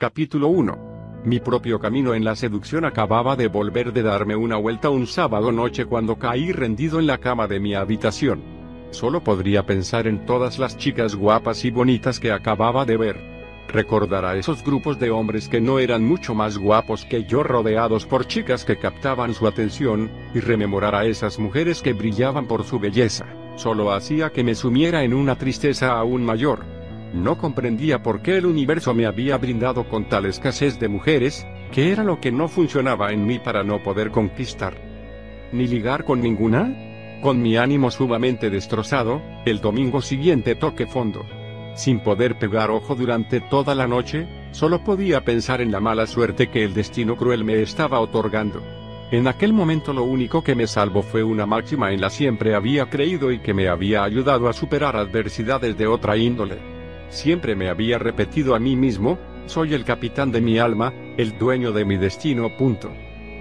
Capítulo 1. Mi propio camino en la seducción acababa de volver de darme una vuelta un sábado noche cuando caí rendido en la cama de mi habitación. Solo podría pensar en todas las chicas guapas y bonitas que acababa de ver recordar a esos grupos de hombres que no eran mucho más guapos que yo rodeados por chicas que captaban su atención, y rememorar a esas mujeres que brillaban por su belleza, solo hacía que me sumiera en una tristeza aún mayor. No comprendía por qué el universo me había brindado con tal escasez de mujeres, que era lo que no funcionaba en mí para no poder conquistar. Ni ligar con ninguna. Con mi ánimo sumamente destrozado, el domingo siguiente toqué fondo sin poder pegar ojo durante toda la noche, solo podía pensar en la mala suerte que el destino cruel me estaba otorgando. En aquel momento lo único que me salvó fue una máxima en la siempre había creído y que me había ayudado a superar adversidades de otra índole. Siempre me había repetido a mí mismo, soy el capitán de mi alma, el dueño de mi destino. Punto.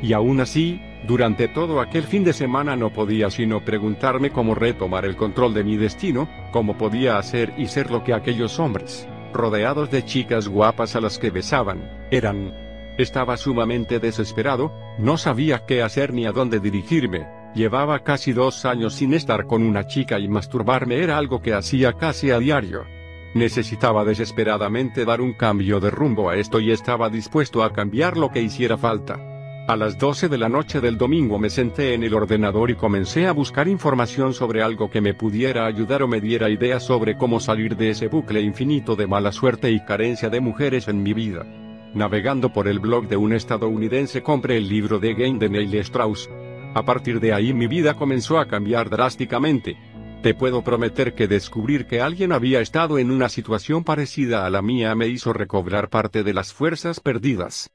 Y aún así, durante todo aquel fin de semana no podía sino preguntarme cómo retomar el control de mi destino, cómo podía hacer y ser lo que aquellos hombres, rodeados de chicas guapas a las que besaban, eran. Estaba sumamente desesperado, no sabía qué hacer ni a dónde dirigirme, llevaba casi dos años sin estar con una chica y masturbarme era algo que hacía casi a diario. Necesitaba desesperadamente dar un cambio de rumbo a esto y estaba dispuesto a cambiar lo que hiciera falta. A las 12 de la noche del domingo me senté en el ordenador y comencé a buscar información sobre algo que me pudiera ayudar o me diera ideas sobre cómo salir de ese bucle infinito de mala suerte y carencia de mujeres en mi vida. Navegando por el blog de un estadounidense compré el libro de Game de Neil Strauss. A partir de ahí mi vida comenzó a cambiar drásticamente. Te puedo prometer que descubrir que alguien había estado en una situación parecida a la mía me hizo recobrar parte de las fuerzas perdidas.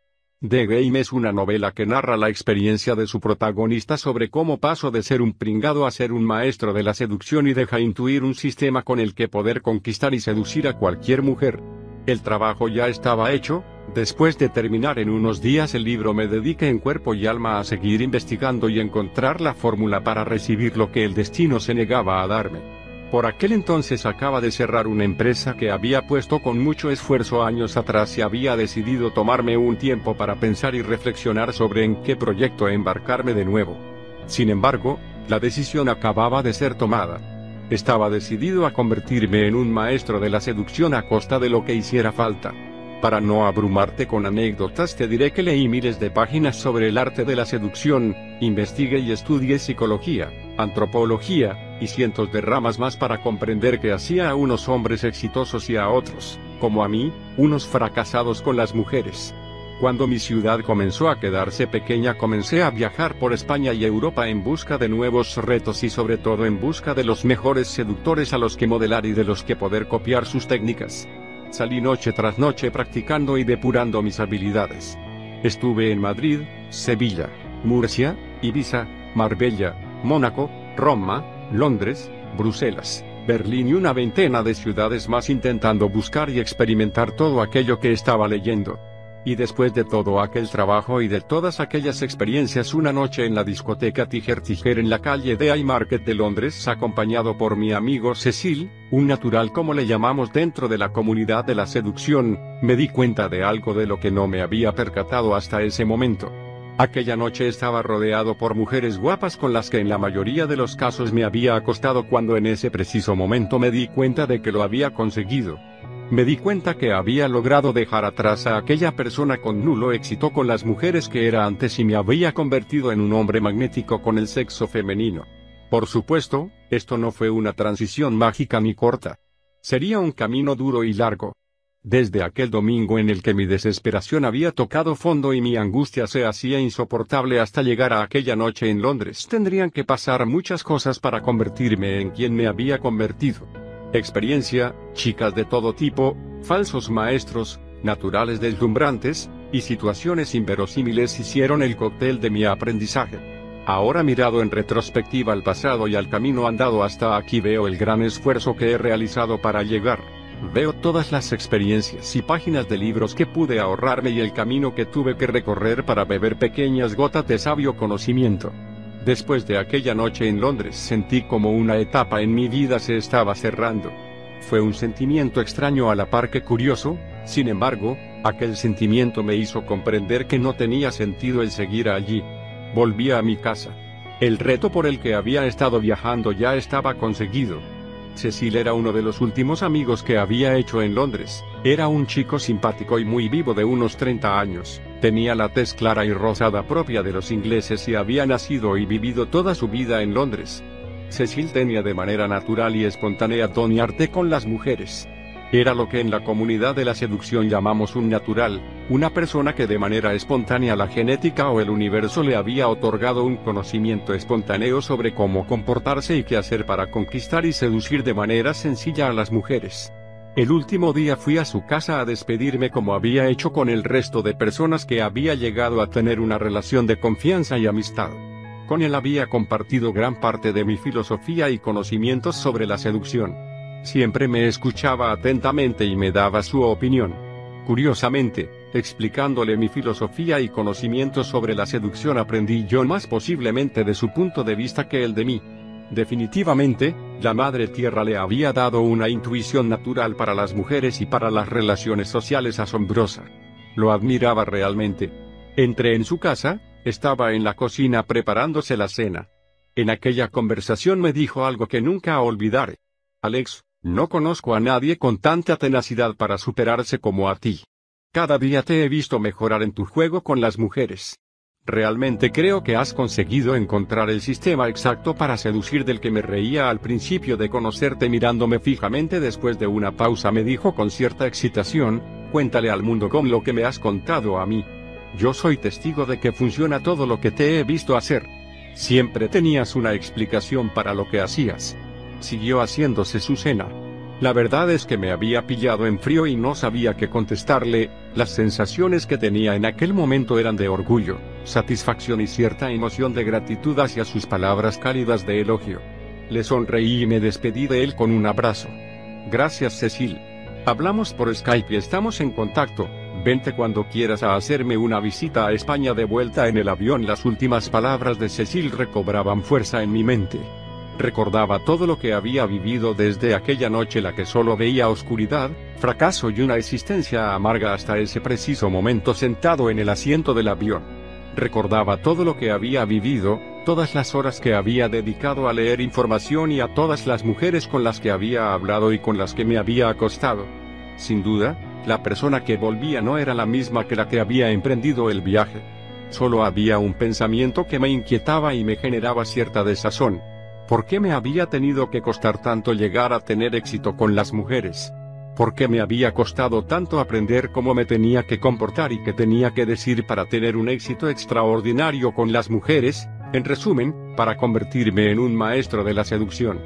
The Game es una novela que narra la experiencia de su protagonista sobre cómo pasó de ser un pringado a ser un maestro de la seducción y deja intuir un sistema con el que poder conquistar y seducir a cualquier mujer. El trabajo ya estaba hecho, después de terminar en unos días el libro me dediqué en cuerpo y alma a seguir investigando y encontrar la fórmula para recibir lo que el destino se negaba a darme. Por aquel entonces acaba de cerrar una empresa que había puesto con mucho esfuerzo años atrás y había decidido tomarme un tiempo para pensar y reflexionar sobre en qué proyecto embarcarme de nuevo. Sin embargo, la decisión acababa de ser tomada. Estaba decidido a convertirme en un maestro de la seducción a costa de lo que hiciera falta. Para no abrumarte con anécdotas te diré que leí miles de páginas sobre el arte de la seducción, investigué y estudié psicología, antropología, y cientos de ramas más para comprender que hacía a unos hombres exitosos y a otros, como a mí, unos fracasados con las mujeres. Cuando mi ciudad comenzó a quedarse pequeña comencé a viajar por España y Europa en busca de nuevos retos y sobre todo en busca de los mejores seductores a los que modelar y de los que poder copiar sus técnicas. Salí noche tras noche practicando y depurando mis habilidades. Estuve en Madrid, Sevilla, Murcia, Ibiza, Marbella, Mónaco, Roma, Londres, Bruselas, Berlín y una veintena de ciudades más intentando buscar y experimentar todo aquello que estaba leyendo. Y después de todo aquel trabajo y de todas aquellas experiencias una noche en la discoteca Tiger Tiger en la calle de Haymarket de Londres acompañado por mi amigo Cecil, un natural como le llamamos dentro de la comunidad de la seducción, me di cuenta de algo de lo que no me había percatado hasta ese momento. Aquella noche estaba rodeado por mujeres guapas con las que en la mayoría de los casos me había acostado cuando en ese preciso momento me di cuenta de que lo había conseguido. Me di cuenta que había logrado dejar atrás a aquella persona con nulo éxito con las mujeres que era antes y me había convertido en un hombre magnético con el sexo femenino. Por supuesto, esto no fue una transición mágica ni corta. Sería un camino duro y largo, desde aquel domingo en el que mi desesperación había tocado fondo y mi angustia se hacía insoportable hasta llegar a aquella noche en Londres, tendrían que pasar muchas cosas para convertirme en quien me había convertido. Experiencia, chicas de todo tipo, falsos maestros, naturales deslumbrantes, y situaciones inverosímiles hicieron el cóctel de mi aprendizaje. Ahora mirado en retrospectiva al pasado y al camino andado hasta aquí veo el gran esfuerzo que he realizado para llegar. Veo todas las experiencias y páginas de libros que pude ahorrarme y el camino que tuve que recorrer para beber pequeñas gotas de sabio conocimiento. Después de aquella noche en Londres sentí como una etapa en mi vida se estaba cerrando. Fue un sentimiento extraño a la par que curioso, sin embargo, Aquel sentimiento me hizo comprender que no tenía sentido el seguir allí. Volví a mi casa. El reto por el que había estado viajando ya estaba conseguido. Cecil era uno de los últimos amigos que había hecho en Londres. Era un chico simpático y muy vivo de unos 30 años. Tenía la tez clara y rosada propia de los ingleses y había nacido y vivido toda su vida en Londres. Cecil tenía de manera natural y espontánea don arte con las mujeres. Era lo que en la comunidad de la seducción llamamos un natural, una persona que de manera espontánea la genética o el universo le había otorgado un conocimiento espontáneo sobre cómo comportarse y qué hacer para conquistar y seducir de manera sencilla a las mujeres. El último día fui a su casa a despedirme como había hecho con el resto de personas que había llegado a tener una relación de confianza y amistad. Con él había compartido gran parte de mi filosofía y conocimientos sobre la seducción. Siempre me escuchaba atentamente y me daba su opinión. Curiosamente, explicándole mi filosofía y conocimientos sobre la seducción aprendí yo más posiblemente de su punto de vista que el de mí. Definitivamente, la Madre Tierra le había dado una intuición natural para las mujeres y para las relaciones sociales asombrosa. Lo admiraba realmente. Entré en su casa, estaba en la cocina preparándose la cena. En aquella conversación me dijo algo que nunca olvidaré. Alex, no conozco a nadie con tanta tenacidad para superarse como a ti. Cada día te he visto mejorar en tu juego con las mujeres. Realmente creo que has conseguido encontrar el sistema exacto para seducir del que me reía al principio de conocerte mirándome fijamente después de una pausa me dijo con cierta excitación, cuéntale al mundo con lo que me has contado a mí. Yo soy testigo de que funciona todo lo que te he visto hacer. Siempre tenías una explicación para lo que hacías siguió haciéndose su cena. La verdad es que me había pillado en frío y no sabía qué contestarle, las sensaciones que tenía en aquel momento eran de orgullo, satisfacción y cierta emoción de gratitud hacia sus palabras cálidas de elogio. Le sonreí y me despedí de él con un abrazo. Gracias Cecil. Hablamos por Skype y estamos en contacto. Vente cuando quieras a hacerme una visita a España de vuelta en el avión. Las últimas palabras de Cecil recobraban fuerza en mi mente. Recordaba todo lo que había vivido desde aquella noche la que solo veía oscuridad, fracaso y una existencia amarga hasta ese preciso momento sentado en el asiento del avión. Recordaba todo lo que había vivido, todas las horas que había dedicado a leer información y a todas las mujeres con las que había hablado y con las que me había acostado. Sin duda, la persona que volvía no era la misma que la que había emprendido el viaje. Solo había un pensamiento que me inquietaba y me generaba cierta desazón. ¿Por qué me había tenido que costar tanto llegar a tener éxito con las mujeres? ¿Por qué me había costado tanto aprender cómo me tenía que comportar y qué tenía que decir para tener un éxito extraordinario con las mujeres? En resumen, para convertirme en un maestro de la seducción.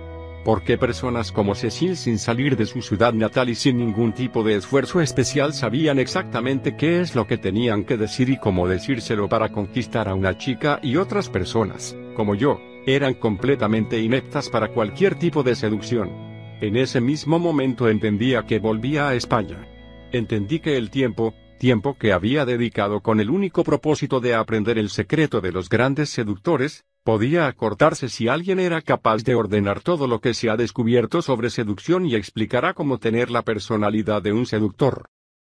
¿Por qué personas como Cecil sin salir de su ciudad natal y sin ningún tipo de esfuerzo especial sabían exactamente qué es lo que tenían que decir y cómo decírselo para conquistar a una chica y otras personas, como yo, eran completamente ineptas para cualquier tipo de seducción. En ese mismo momento entendía que volvía a España. Entendí que el tiempo, tiempo que había dedicado con el único propósito de aprender el secreto de los grandes seductores, podía acortarse si alguien era capaz de ordenar todo lo que se ha descubierto sobre seducción y explicará cómo tener la personalidad de un seductor.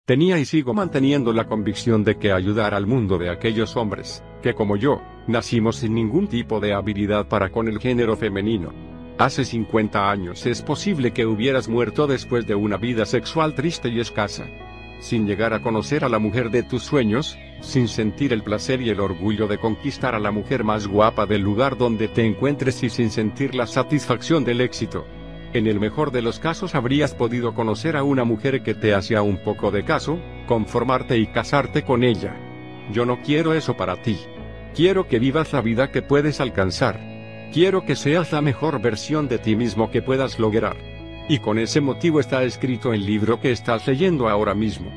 Tenía y sigo manteniendo la convicción de que ayudar al mundo de aquellos hombres, que como yo, nacimos sin ningún tipo de habilidad para con el género femenino. Hace 50 años es posible que hubieras muerto después de una vida sexual triste y escasa. Sin llegar a conocer a la mujer de tus sueños, sin sentir el placer y el orgullo de conquistar a la mujer más guapa del lugar donde te encuentres y sin sentir la satisfacción del éxito. En el mejor de los casos habrías podido conocer a una mujer que te hacía un poco de caso, conformarte y casarte con ella. Yo no quiero eso para ti. Quiero que vivas la vida que puedes alcanzar. Quiero que seas la mejor versión de ti mismo que puedas lograr. Y con ese motivo está escrito el libro que estás leyendo ahora mismo.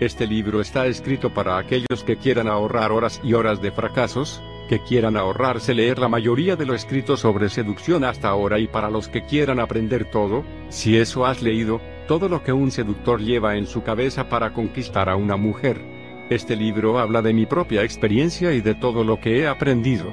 Este libro está escrito para aquellos que quieran ahorrar horas y horas de fracasos, que quieran ahorrarse leer la mayoría de lo escrito sobre seducción hasta ahora y para los que quieran aprender todo, si eso has leído, todo lo que un seductor lleva en su cabeza para conquistar a una mujer. Este libro habla de mi propia experiencia y de todo lo que he aprendido.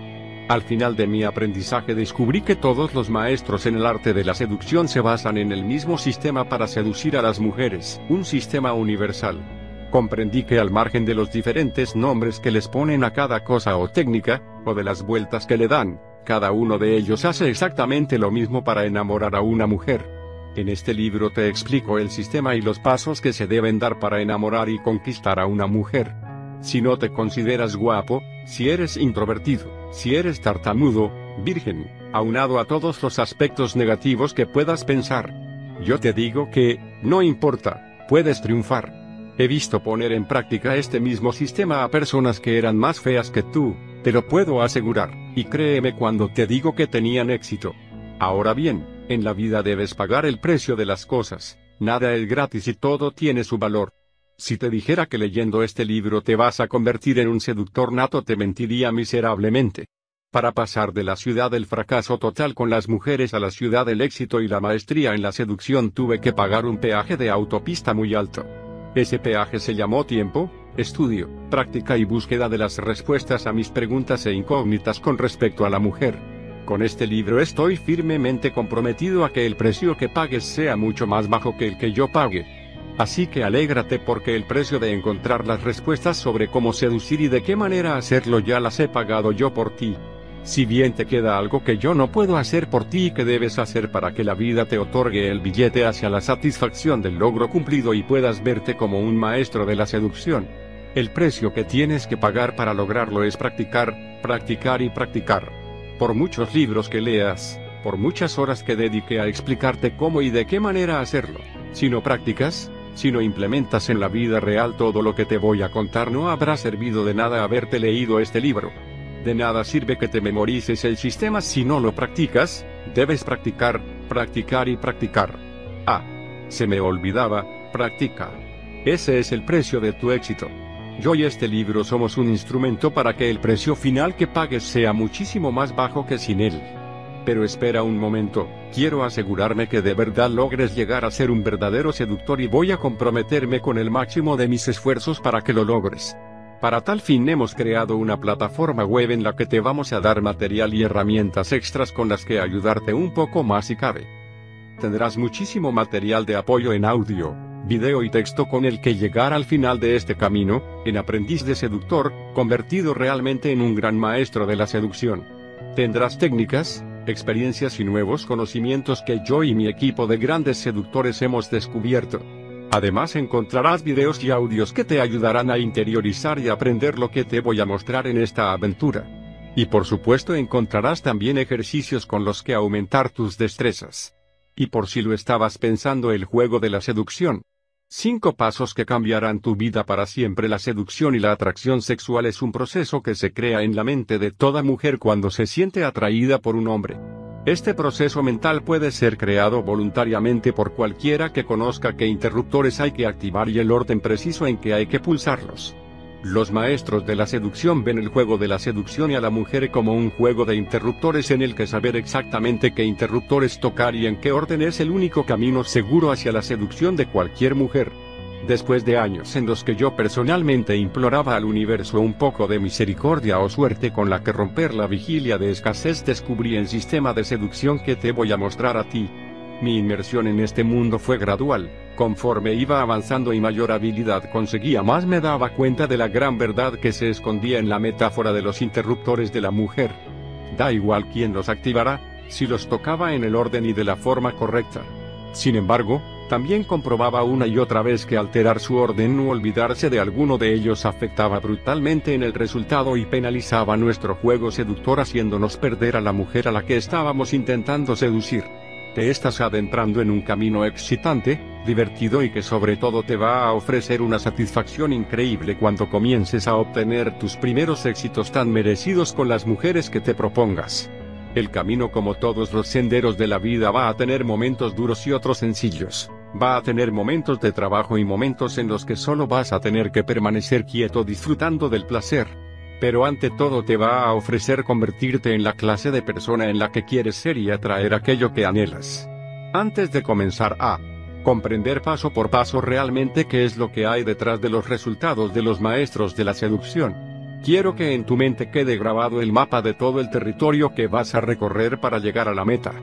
Al final de mi aprendizaje descubrí que todos los maestros en el arte de la seducción se basan en el mismo sistema para seducir a las mujeres, un sistema universal. Comprendí que al margen de los diferentes nombres que les ponen a cada cosa o técnica, o de las vueltas que le dan, cada uno de ellos hace exactamente lo mismo para enamorar a una mujer. En este libro te explico el sistema y los pasos que se deben dar para enamorar y conquistar a una mujer. Si no te consideras guapo, si eres introvertido, si eres tartamudo, virgen, aunado a todos los aspectos negativos que puedas pensar, yo te digo que, no importa, puedes triunfar. He visto poner en práctica este mismo sistema a personas que eran más feas que tú, te lo puedo asegurar, y créeme cuando te digo que tenían éxito. Ahora bien, en la vida debes pagar el precio de las cosas, nada es gratis y todo tiene su valor. Si te dijera que leyendo este libro te vas a convertir en un seductor nato te mentiría miserablemente. Para pasar de la ciudad del fracaso total con las mujeres a la ciudad del éxito y la maestría en la seducción tuve que pagar un peaje de autopista muy alto. Ese peaje se llamó tiempo, estudio, práctica y búsqueda de las respuestas a mis preguntas e incógnitas con respecto a la mujer. Con este libro estoy firmemente comprometido a que el precio que pagues sea mucho más bajo que el que yo pague. Así que alégrate porque el precio de encontrar las respuestas sobre cómo seducir y de qué manera hacerlo ya las he pagado yo por ti. Si bien te queda algo que yo no puedo hacer por ti y que debes hacer para que la vida te otorgue el billete hacia la satisfacción del logro cumplido y puedas verte como un maestro de la seducción. El precio que tienes que pagar para lograrlo es practicar, practicar y practicar. Por muchos libros que leas, por muchas horas que dedique a explicarte cómo y de qué manera hacerlo, si no practicas, si no implementas en la vida real todo lo que te voy a contar no habrá servido de nada haberte leído este libro. De nada sirve que te memorices el sistema si no lo practicas, debes practicar, practicar y practicar. Ah, se me olvidaba, practica. Ese es el precio de tu éxito. Yo y este libro somos un instrumento para que el precio final que pagues sea muchísimo más bajo que sin él. Pero espera un momento, quiero asegurarme que de verdad logres llegar a ser un verdadero seductor y voy a comprometerme con el máximo de mis esfuerzos para que lo logres. Para tal fin hemos creado una plataforma web en la que te vamos a dar material y herramientas extras con las que ayudarte un poco más si cabe. Tendrás muchísimo material de apoyo en audio, video y texto con el que llegar al final de este camino, en aprendiz de seductor, convertido realmente en un gran maestro de la seducción. Tendrás técnicas, experiencias y nuevos conocimientos que yo y mi equipo de grandes seductores hemos descubierto. Además encontrarás videos y audios que te ayudarán a interiorizar y aprender lo que te voy a mostrar en esta aventura. Y por supuesto encontrarás también ejercicios con los que aumentar tus destrezas. Y por si lo estabas pensando el juego de la seducción. Cinco pasos que cambiarán tu vida para siempre. La seducción y la atracción sexual es un proceso que se crea en la mente de toda mujer cuando se siente atraída por un hombre. Este proceso mental puede ser creado voluntariamente por cualquiera que conozca qué interruptores hay que activar y el orden preciso en que hay que pulsarlos. Los maestros de la seducción ven el juego de la seducción y a la mujer como un juego de interruptores en el que saber exactamente qué interruptores tocar y en qué orden es el único camino seguro hacia la seducción de cualquier mujer. Después de años en los que yo personalmente imploraba al universo un poco de misericordia o suerte con la que romper la vigilia de escasez, descubrí el sistema de seducción que te voy a mostrar a ti. Mi inmersión en este mundo fue gradual, conforme iba avanzando y mayor habilidad conseguía más me daba cuenta de la gran verdad que se escondía en la metáfora de los interruptores de la mujer. Da igual quién los activará, si los tocaba en el orden y de la forma correcta. Sin embargo, también comprobaba una y otra vez que alterar su orden o olvidarse de alguno de ellos afectaba brutalmente en el resultado y penalizaba nuestro juego seductor haciéndonos perder a la mujer a la que estábamos intentando seducir. Te estás adentrando en un camino excitante, divertido y que sobre todo te va a ofrecer una satisfacción increíble cuando comiences a obtener tus primeros éxitos tan merecidos con las mujeres que te propongas. El camino como todos los senderos de la vida va a tener momentos duros y otros sencillos. Va a tener momentos de trabajo y momentos en los que solo vas a tener que permanecer quieto disfrutando del placer. Pero ante todo te va a ofrecer convertirte en la clase de persona en la que quieres ser y atraer aquello que anhelas. Antes de comenzar a comprender paso por paso realmente qué es lo que hay detrás de los resultados de los maestros de la seducción, quiero que en tu mente quede grabado el mapa de todo el territorio que vas a recorrer para llegar a la meta.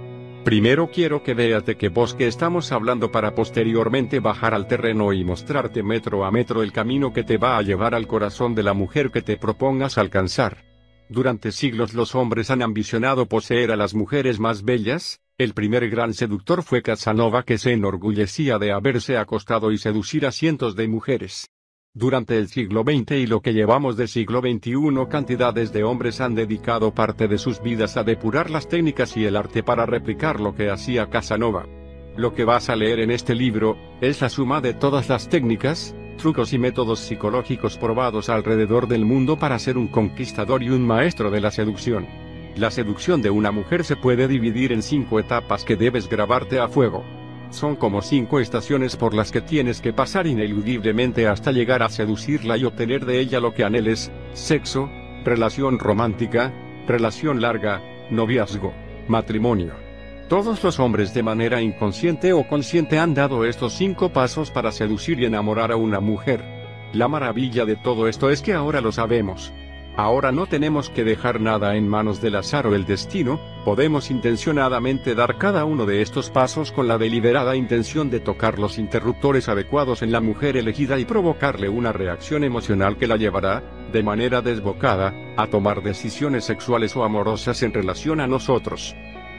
Primero quiero que veas de qué bosque estamos hablando para posteriormente bajar al terreno y mostrarte metro a metro el camino que te va a llevar al corazón de la mujer que te propongas alcanzar. Durante siglos los hombres han ambicionado poseer a las mujeres más bellas, el primer gran seductor fue Casanova que se enorgullecía de haberse acostado y seducir a cientos de mujeres. Durante el siglo XX y lo que llevamos del siglo XXI cantidades de hombres han dedicado parte de sus vidas a depurar las técnicas y el arte para replicar lo que hacía Casanova. Lo que vas a leer en este libro, es la suma de todas las técnicas, trucos y métodos psicológicos probados alrededor del mundo para ser un conquistador y un maestro de la seducción. La seducción de una mujer se puede dividir en cinco etapas que debes grabarte a fuego. Son como cinco estaciones por las que tienes que pasar ineludiblemente hasta llegar a seducirla y obtener de ella lo que anheles, sexo, relación romántica, relación larga, noviazgo, matrimonio. Todos los hombres de manera inconsciente o consciente han dado estos cinco pasos para seducir y enamorar a una mujer. La maravilla de todo esto es que ahora lo sabemos. Ahora no tenemos que dejar nada en manos del azar o el destino, podemos intencionadamente dar cada uno de estos pasos con la deliberada intención de tocar los interruptores adecuados en la mujer elegida y provocarle una reacción emocional que la llevará, de manera desbocada, a tomar decisiones sexuales o amorosas en relación a nosotros.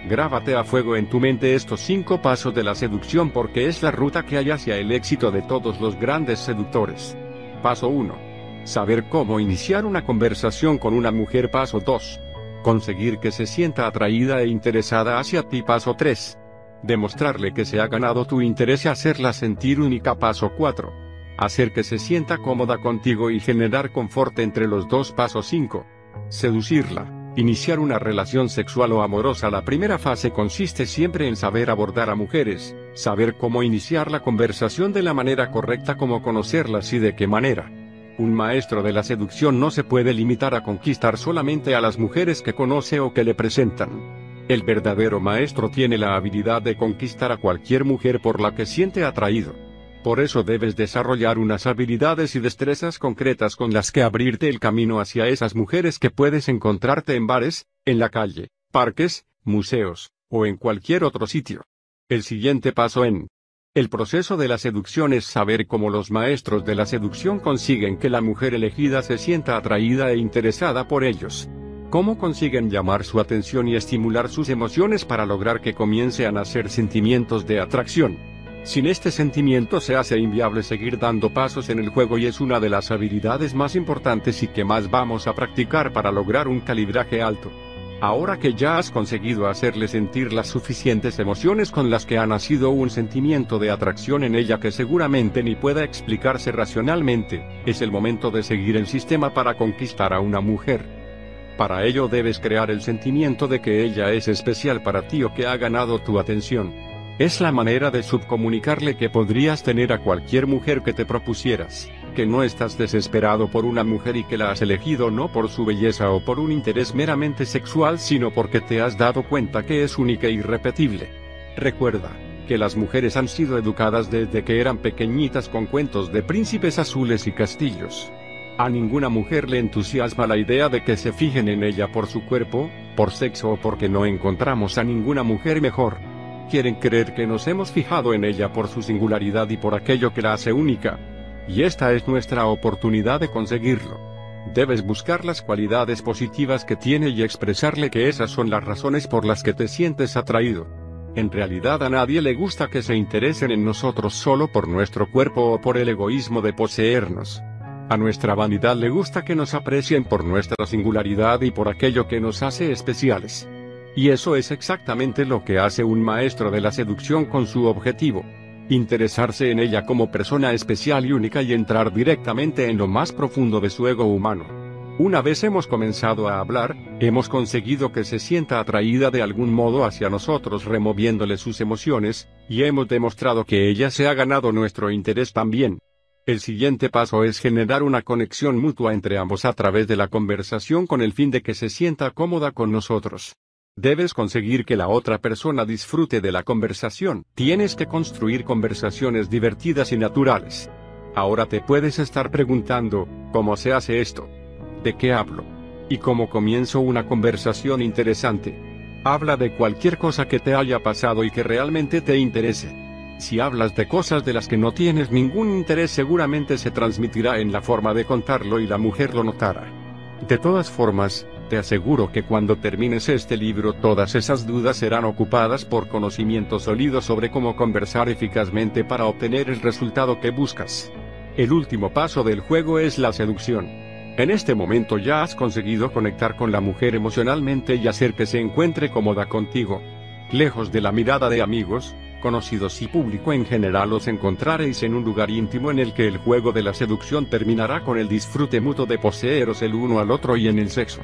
Grábate a fuego en tu mente estos cinco pasos de la seducción porque es la ruta que hay hacia el éxito de todos los grandes seductores. Paso 1 Saber cómo iniciar una conversación con una mujer paso 2. Conseguir que se sienta atraída e interesada hacia ti paso 3. Demostrarle que se ha ganado tu interés y hacerla sentir única paso 4. Hacer que se sienta cómoda contigo y generar confort entre los dos paso 5. Seducirla. Iniciar una relación sexual o amorosa. La primera fase consiste siempre en saber abordar a mujeres, saber cómo iniciar la conversación de la manera correcta, cómo conocerlas y de qué manera. Un maestro de la seducción no se puede limitar a conquistar solamente a las mujeres que conoce o que le presentan. El verdadero maestro tiene la habilidad de conquistar a cualquier mujer por la que siente atraído. Por eso debes desarrollar unas habilidades y destrezas concretas con las que abrirte el camino hacia esas mujeres que puedes encontrarte en bares, en la calle, parques, museos, o en cualquier otro sitio. El siguiente paso en el proceso de la seducción es saber cómo los maestros de la seducción consiguen que la mujer elegida se sienta atraída e interesada por ellos. Cómo consiguen llamar su atención y estimular sus emociones para lograr que comience a nacer sentimientos de atracción. Sin este sentimiento se hace inviable seguir dando pasos en el juego y es una de las habilidades más importantes y que más vamos a practicar para lograr un calibraje alto. Ahora que ya has conseguido hacerle sentir las suficientes emociones con las que ha nacido un sentimiento de atracción en ella que seguramente ni pueda explicarse racionalmente, es el momento de seguir el sistema para conquistar a una mujer. Para ello debes crear el sentimiento de que ella es especial para ti o que ha ganado tu atención. Es la manera de subcomunicarle que podrías tener a cualquier mujer que te propusieras que no estás desesperado por una mujer y que la has elegido no por su belleza o por un interés meramente sexual, sino porque te has dado cuenta que es única e irrepetible. Recuerda, que las mujeres han sido educadas desde que eran pequeñitas con cuentos de príncipes azules y castillos. A ninguna mujer le entusiasma la idea de que se fijen en ella por su cuerpo, por sexo o porque no encontramos a ninguna mujer mejor. Quieren creer que nos hemos fijado en ella por su singularidad y por aquello que la hace única, y esta es nuestra oportunidad de conseguirlo. Debes buscar las cualidades positivas que tiene y expresarle que esas son las razones por las que te sientes atraído. En realidad a nadie le gusta que se interesen en nosotros solo por nuestro cuerpo o por el egoísmo de poseernos. A nuestra vanidad le gusta que nos aprecien por nuestra singularidad y por aquello que nos hace especiales. Y eso es exactamente lo que hace un maestro de la seducción con su objetivo interesarse en ella como persona especial y única y entrar directamente en lo más profundo de su ego humano. Una vez hemos comenzado a hablar, hemos conseguido que se sienta atraída de algún modo hacia nosotros removiéndole sus emociones, y hemos demostrado que ella se ha ganado nuestro interés también. El siguiente paso es generar una conexión mutua entre ambos a través de la conversación con el fin de que se sienta cómoda con nosotros. Debes conseguir que la otra persona disfrute de la conversación. Tienes que construir conversaciones divertidas y naturales. Ahora te puedes estar preguntando, ¿cómo se hace esto? ¿De qué hablo? ¿Y cómo comienzo una conversación interesante? Habla de cualquier cosa que te haya pasado y que realmente te interese. Si hablas de cosas de las que no tienes ningún interés seguramente se transmitirá en la forma de contarlo y la mujer lo notará. De todas formas, te aseguro que cuando termines este libro todas esas dudas serán ocupadas por conocimiento sólido sobre cómo conversar eficazmente para obtener el resultado que buscas. El último paso del juego es la seducción. En este momento ya has conseguido conectar con la mujer emocionalmente y hacer que se encuentre cómoda contigo. Lejos de la mirada de amigos, conocidos y público en general os encontraréis en un lugar íntimo en el que el juego de la seducción terminará con el disfrute mutuo de poseeros el uno al otro y en el sexo.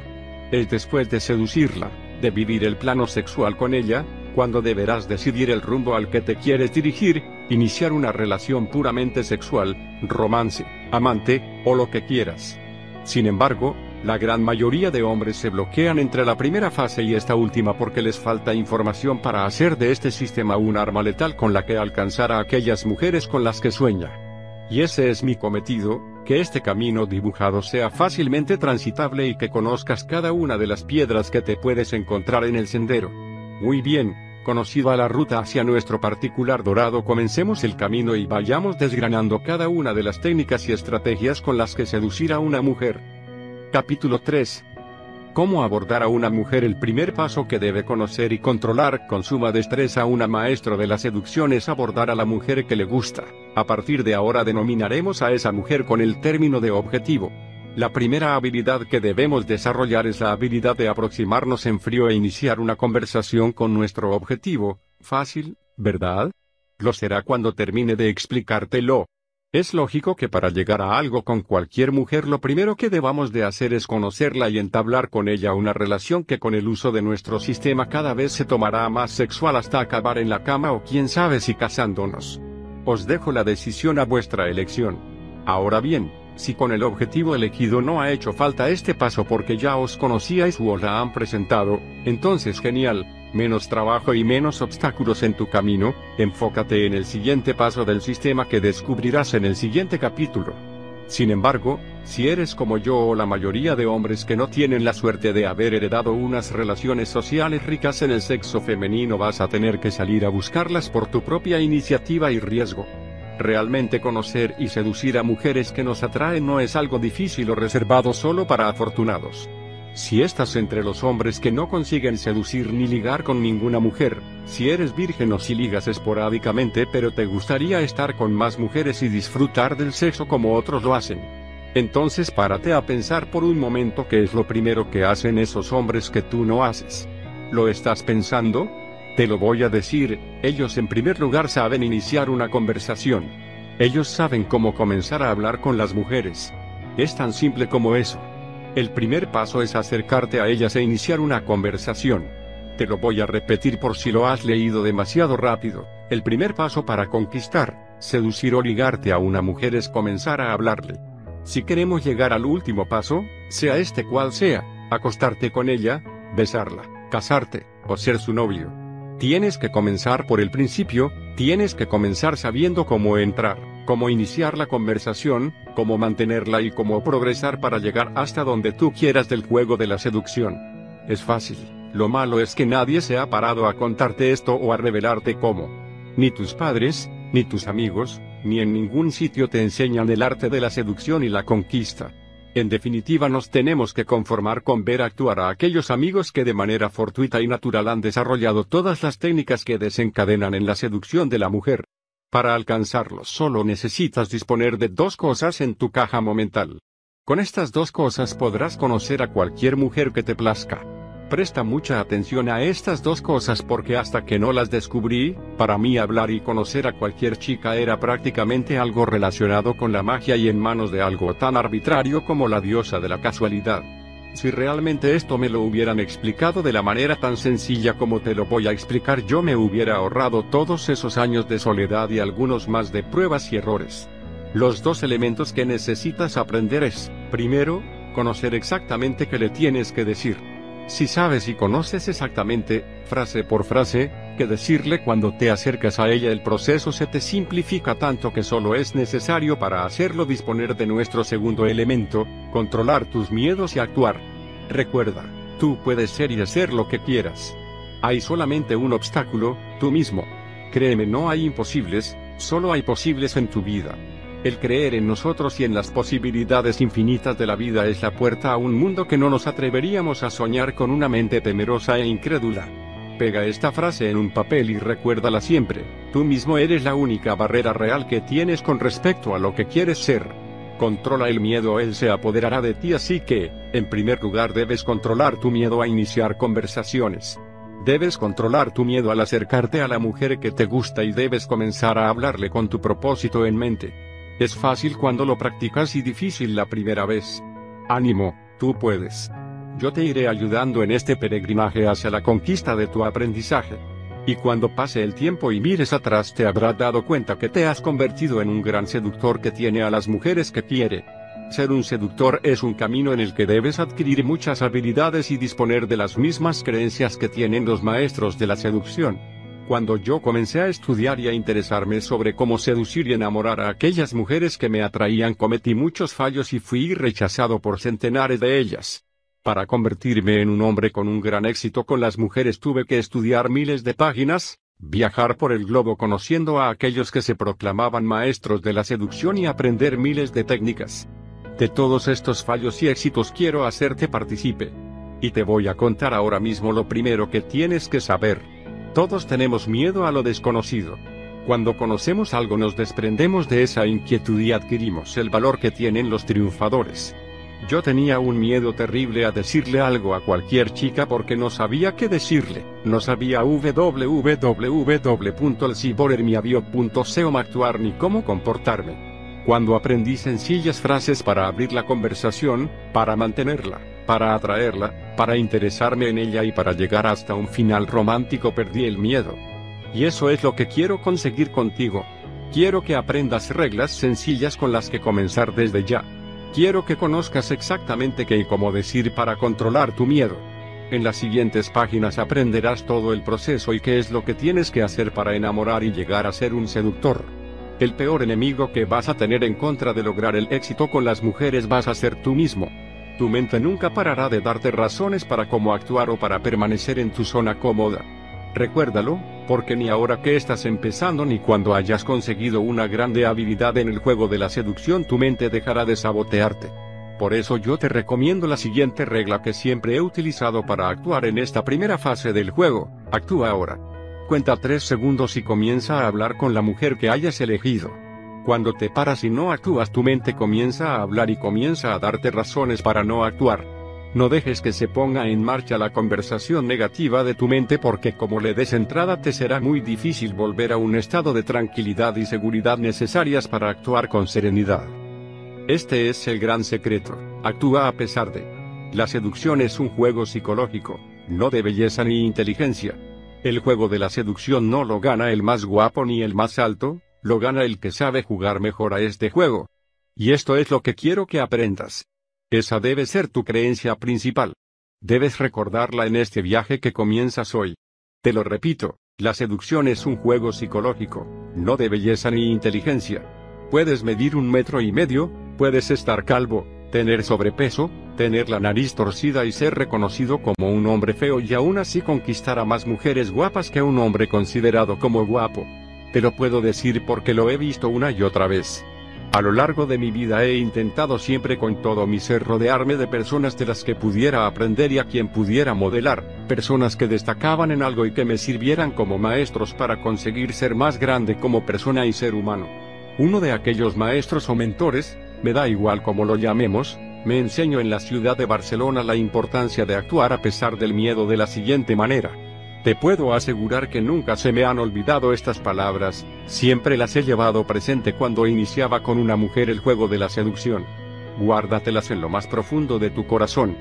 Es después de seducirla, de vivir el plano sexual con ella, cuando deberás decidir el rumbo al que te quieres dirigir, iniciar una relación puramente sexual, romance, amante, o lo que quieras. Sin embargo, la gran mayoría de hombres se bloquean entre la primera fase y esta última porque les falta información para hacer de este sistema un arma letal con la que alcanzar a aquellas mujeres con las que sueña. Y ese es mi cometido, que este camino dibujado sea fácilmente transitable y que conozcas cada una de las piedras que te puedes encontrar en el sendero. Muy bien, conocida la ruta hacia nuestro particular dorado, comencemos el camino y vayamos desgranando cada una de las técnicas y estrategias con las que seducir a una mujer. Capítulo 3 cómo abordar a una mujer el primer paso que debe conocer y controlar con suma destreza una maestro de la seducción es abordar a la mujer que le gusta. A partir de ahora denominaremos a esa mujer con el término de objetivo. La primera habilidad que debemos desarrollar es la habilidad de aproximarnos en frío e iniciar una conversación con nuestro objetivo. Fácil, ¿verdad? Lo será cuando termine de explicártelo. Es lógico que para llegar a algo con cualquier mujer lo primero que debamos de hacer es conocerla y entablar con ella una relación que con el uso de nuestro sistema cada vez se tomará más sexual hasta acabar en la cama o quién sabe si casándonos. Os dejo la decisión a vuestra elección. Ahora bien, si con el objetivo elegido no ha hecho falta este paso porque ya os conocíais o os la han presentado, entonces genial, menos trabajo y menos obstáculos en tu camino, enfócate en el siguiente paso del sistema que descubrirás en el siguiente capítulo. Sin embargo, si eres como yo o la mayoría de hombres que no tienen la suerte de haber heredado unas relaciones sociales ricas en el sexo femenino vas a tener que salir a buscarlas por tu propia iniciativa y riesgo. Realmente conocer y seducir a mujeres que nos atraen no es algo difícil o reservado solo para afortunados. Si estás entre los hombres que no consiguen seducir ni ligar con ninguna mujer, si eres virgen o si ligas esporádicamente pero te gustaría estar con más mujeres y disfrutar del sexo como otros lo hacen, entonces párate a pensar por un momento qué es lo primero que hacen esos hombres que tú no haces. ¿Lo estás pensando? Te lo voy a decir, ellos en primer lugar saben iniciar una conversación. Ellos saben cómo comenzar a hablar con las mujeres. Es tan simple como eso. El primer paso es acercarte a ellas e iniciar una conversación. Te lo voy a repetir por si lo has leído demasiado rápido. El primer paso para conquistar, seducir o ligarte a una mujer es comenzar a hablarle. Si queremos llegar al último paso, sea este cual sea, acostarte con ella, besarla, casarte, o ser su novio. Tienes que comenzar por el principio, tienes que comenzar sabiendo cómo entrar cómo iniciar la conversación, cómo mantenerla y cómo progresar para llegar hasta donde tú quieras del juego de la seducción. Es fácil, lo malo es que nadie se ha parado a contarte esto o a revelarte cómo. Ni tus padres, ni tus amigos, ni en ningún sitio te enseñan el arte de la seducción y la conquista. En definitiva nos tenemos que conformar con ver actuar a aquellos amigos que de manera fortuita y natural han desarrollado todas las técnicas que desencadenan en la seducción de la mujer. Para alcanzarlos solo necesitas disponer de dos cosas en tu caja momental. Con estas dos cosas podrás conocer a cualquier mujer que te plazca. Presta mucha atención a estas dos cosas porque hasta que no las descubrí, para mí hablar y conocer a cualquier chica era prácticamente algo relacionado con la magia y en manos de algo tan arbitrario como la diosa de la casualidad. Si realmente esto me lo hubieran explicado de la manera tan sencilla como te lo voy a explicar yo me hubiera ahorrado todos esos años de soledad y algunos más de pruebas y errores. Los dos elementos que necesitas aprender es, primero, conocer exactamente qué le tienes que decir. Si sabes y conoces exactamente, frase por frase, que decirle cuando te acercas a ella el proceso se te simplifica tanto que solo es necesario para hacerlo disponer de nuestro segundo elemento, controlar tus miedos y actuar. Recuerda, tú puedes ser y hacer lo que quieras. Hay solamente un obstáculo, tú mismo. Créeme, no hay imposibles, solo hay posibles en tu vida. El creer en nosotros y en las posibilidades infinitas de la vida es la puerta a un mundo que no nos atreveríamos a soñar con una mente temerosa e incrédula. Pega esta frase en un papel y recuérdala siempre, tú mismo eres la única barrera real que tienes con respecto a lo que quieres ser. Controla el miedo, él se apoderará de ti, así que, en primer lugar debes controlar tu miedo a iniciar conversaciones. Debes controlar tu miedo al acercarte a la mujer que te gusta y debes comenzar a hablarle con tu propósito en mente. Es fácil cuando lo practicas y difícil la primera vez. Ánimo, tú puedes. Yo te iré ayudando en este peregrinaje hacia la conquista de tu aprendizaje. Y cuando pase el tiempo y mires atrás te habrás dado cuenta que te has convertido en un gran seductor que tiene a las mujeres que quiere. Ser un seductor es un camino en el que debes adquirir muchas habilidades y disponer de las mismas creencias que tienen los maestros de la seducción. Cuando yo comencé a estudiar y a interesarme sobre cómo seducir y enamorar a aquellas mujeres que me atraían cometí muchos fallos y fui rechazado por centenares de ellas. Para convertirme en un hombre con un gran éxito con las mujeres tuve que estudiar miles de páginas, viajar por el globo conociendo a aquellos que se proclamaban maestros de la seducción y aprender miles de técnicas. De todos estos fallos y éxitos quiero hacerte partícipe. Y te voy a contar ahora mismo lo primero que tienes que saber. Todos tenemos miedo a lo desconocido. Cuando conocemos algo nos desprendemos de esa inquietud y adquirimos el valor que tienen los triunfadores. Yo tenía un miedo terrible a decirle algo a cualquier chica porque no sabía qué decirle, no sabía www.elciborermiavió.com actuar ni cómo comportarme. Cuando aprendí sencillas frases para abrir la conversación, para mantenerla, para atraerla, para interesarme en ella y para llegar hasta un final romántico perdí el miedo. Y eso es lo que quiero conseguir contigo. Quiero que aprendas reglas sencillas con las que comenzar desde ya. Quiero que conozcas exactamente qué y cómo decir para controlar tu miedo. En las siguientes páginas aprenderás todo el proceso y qué es lo que tienes que hacer para enamorar y llegar a ser un seductor. El peor enemigo que vas a tener en contra de lograr el éxito con las mujeres vas a ser tú mismo. Tu mente nunca parará de darte razones para cómo actuar o para permanecer en tu zona cómoda. Recuérdalo, porque ni ahora que estás empezando ni cuando hayas conseguido una grande habilidad en el juego de la seducción tu mente dejará de sabotearte. Por eso yo te recomiendo la siguiente regla que siempre he utilizado para actuar en esta primera fase del juego, actúa ahora. Cuenta tres segundos y comienza a hablar con la mujer que hayas elegido. Cuando te paras y no actúas tu mente comienza a hablar y comienza a darte razones para no actuar. No dejes que se ponga en marcha la conversación negativa de tu mente porque como le des entrada te será muy difícil volver a un estado de tranquilidad y seguridad necesarias para actuar con serenidad. Este es el gran secreto, actúa a pesar de. La seducción es un juego psicológico, no de belleza ni inteligencia. El juego de la seducción no lo gana el más guapo ni el más alto, lo gana el que sabe jugar mejor a este juego. Y esto es lo que quiero que aprendas. Esa debe ser tu creencia principal. Debes recordarla en este viaje que comienzas hoy. Te lo repito, la seducción es un juego psicológico, no de belleza ni inteligencia. Puedes medir un metro y medio, puedes estar calvo, tener sobrepeso, tener la nariz torcida y ser reconocido como un hombre feo y aún así conquistar a más mujeres guapas que un hombre considerado como guapo. Te lo puedo decir porque lo he visto una y otra vez. A lo largo de mi vida he intentado siempre con todo mi ser rodearme de personas de las que pudiera aprender y a quien pudiera modelar, personas que destacaban en algo y que me sirvieran como maestros para conseguir ser más grande como persona y ser humano. Uno de aquellos maestros o mentores, me da igual como lo llamemos, me enseño en la ciudad de Barcelona la importancia de actuar a pesar del miedo de la siguiente manera. Te puedo asegurar que nunca se me han olvidado estas palabras, siempre las he llevado presente cuando iniciaba con una mujer el juego de la seducción. Guárdatelas en lo más profundo de tu corazón.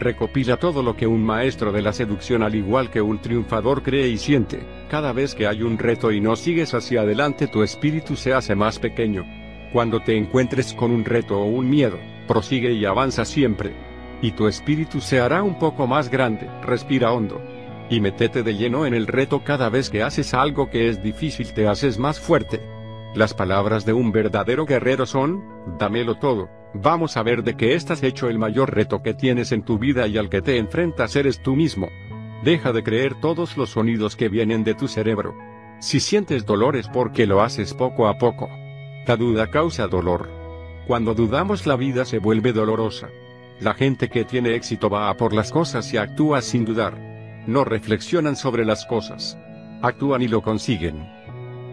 Recopila todo lo que un maestro de la seducción al igual que un triunfador cree y siente. Cada vez que hay un reto y no sigues hacia adelante tu espíritu se hace más pequeño. Cuando te encuentres con un reto o un miedo, prosigue y avanza siempre. Y tu espíritu se hará un poco más grande, respira hondo. Y metete de lleno en el reto cada vez que haces algo que es difícil te haces más fuerte. Las palabras de un verdadero guerrero son, dámelo todo, vamos a ver de qué estás hecho el mayor reto que tienes en tu vida y al que te enfrentas eres tú mismo. Deja de creer todos los sonidos que vienen de tu cerebro. Si sientes dolor es porque lo haces poco a poco. La duda causa dolor. Cuando dudamos la vida se vuelve dolorosa. La gente que tiene éxito va a por las cosas y actúa sin dudar. No reflexionan sobre las cosas. Actúan y lo consiguen.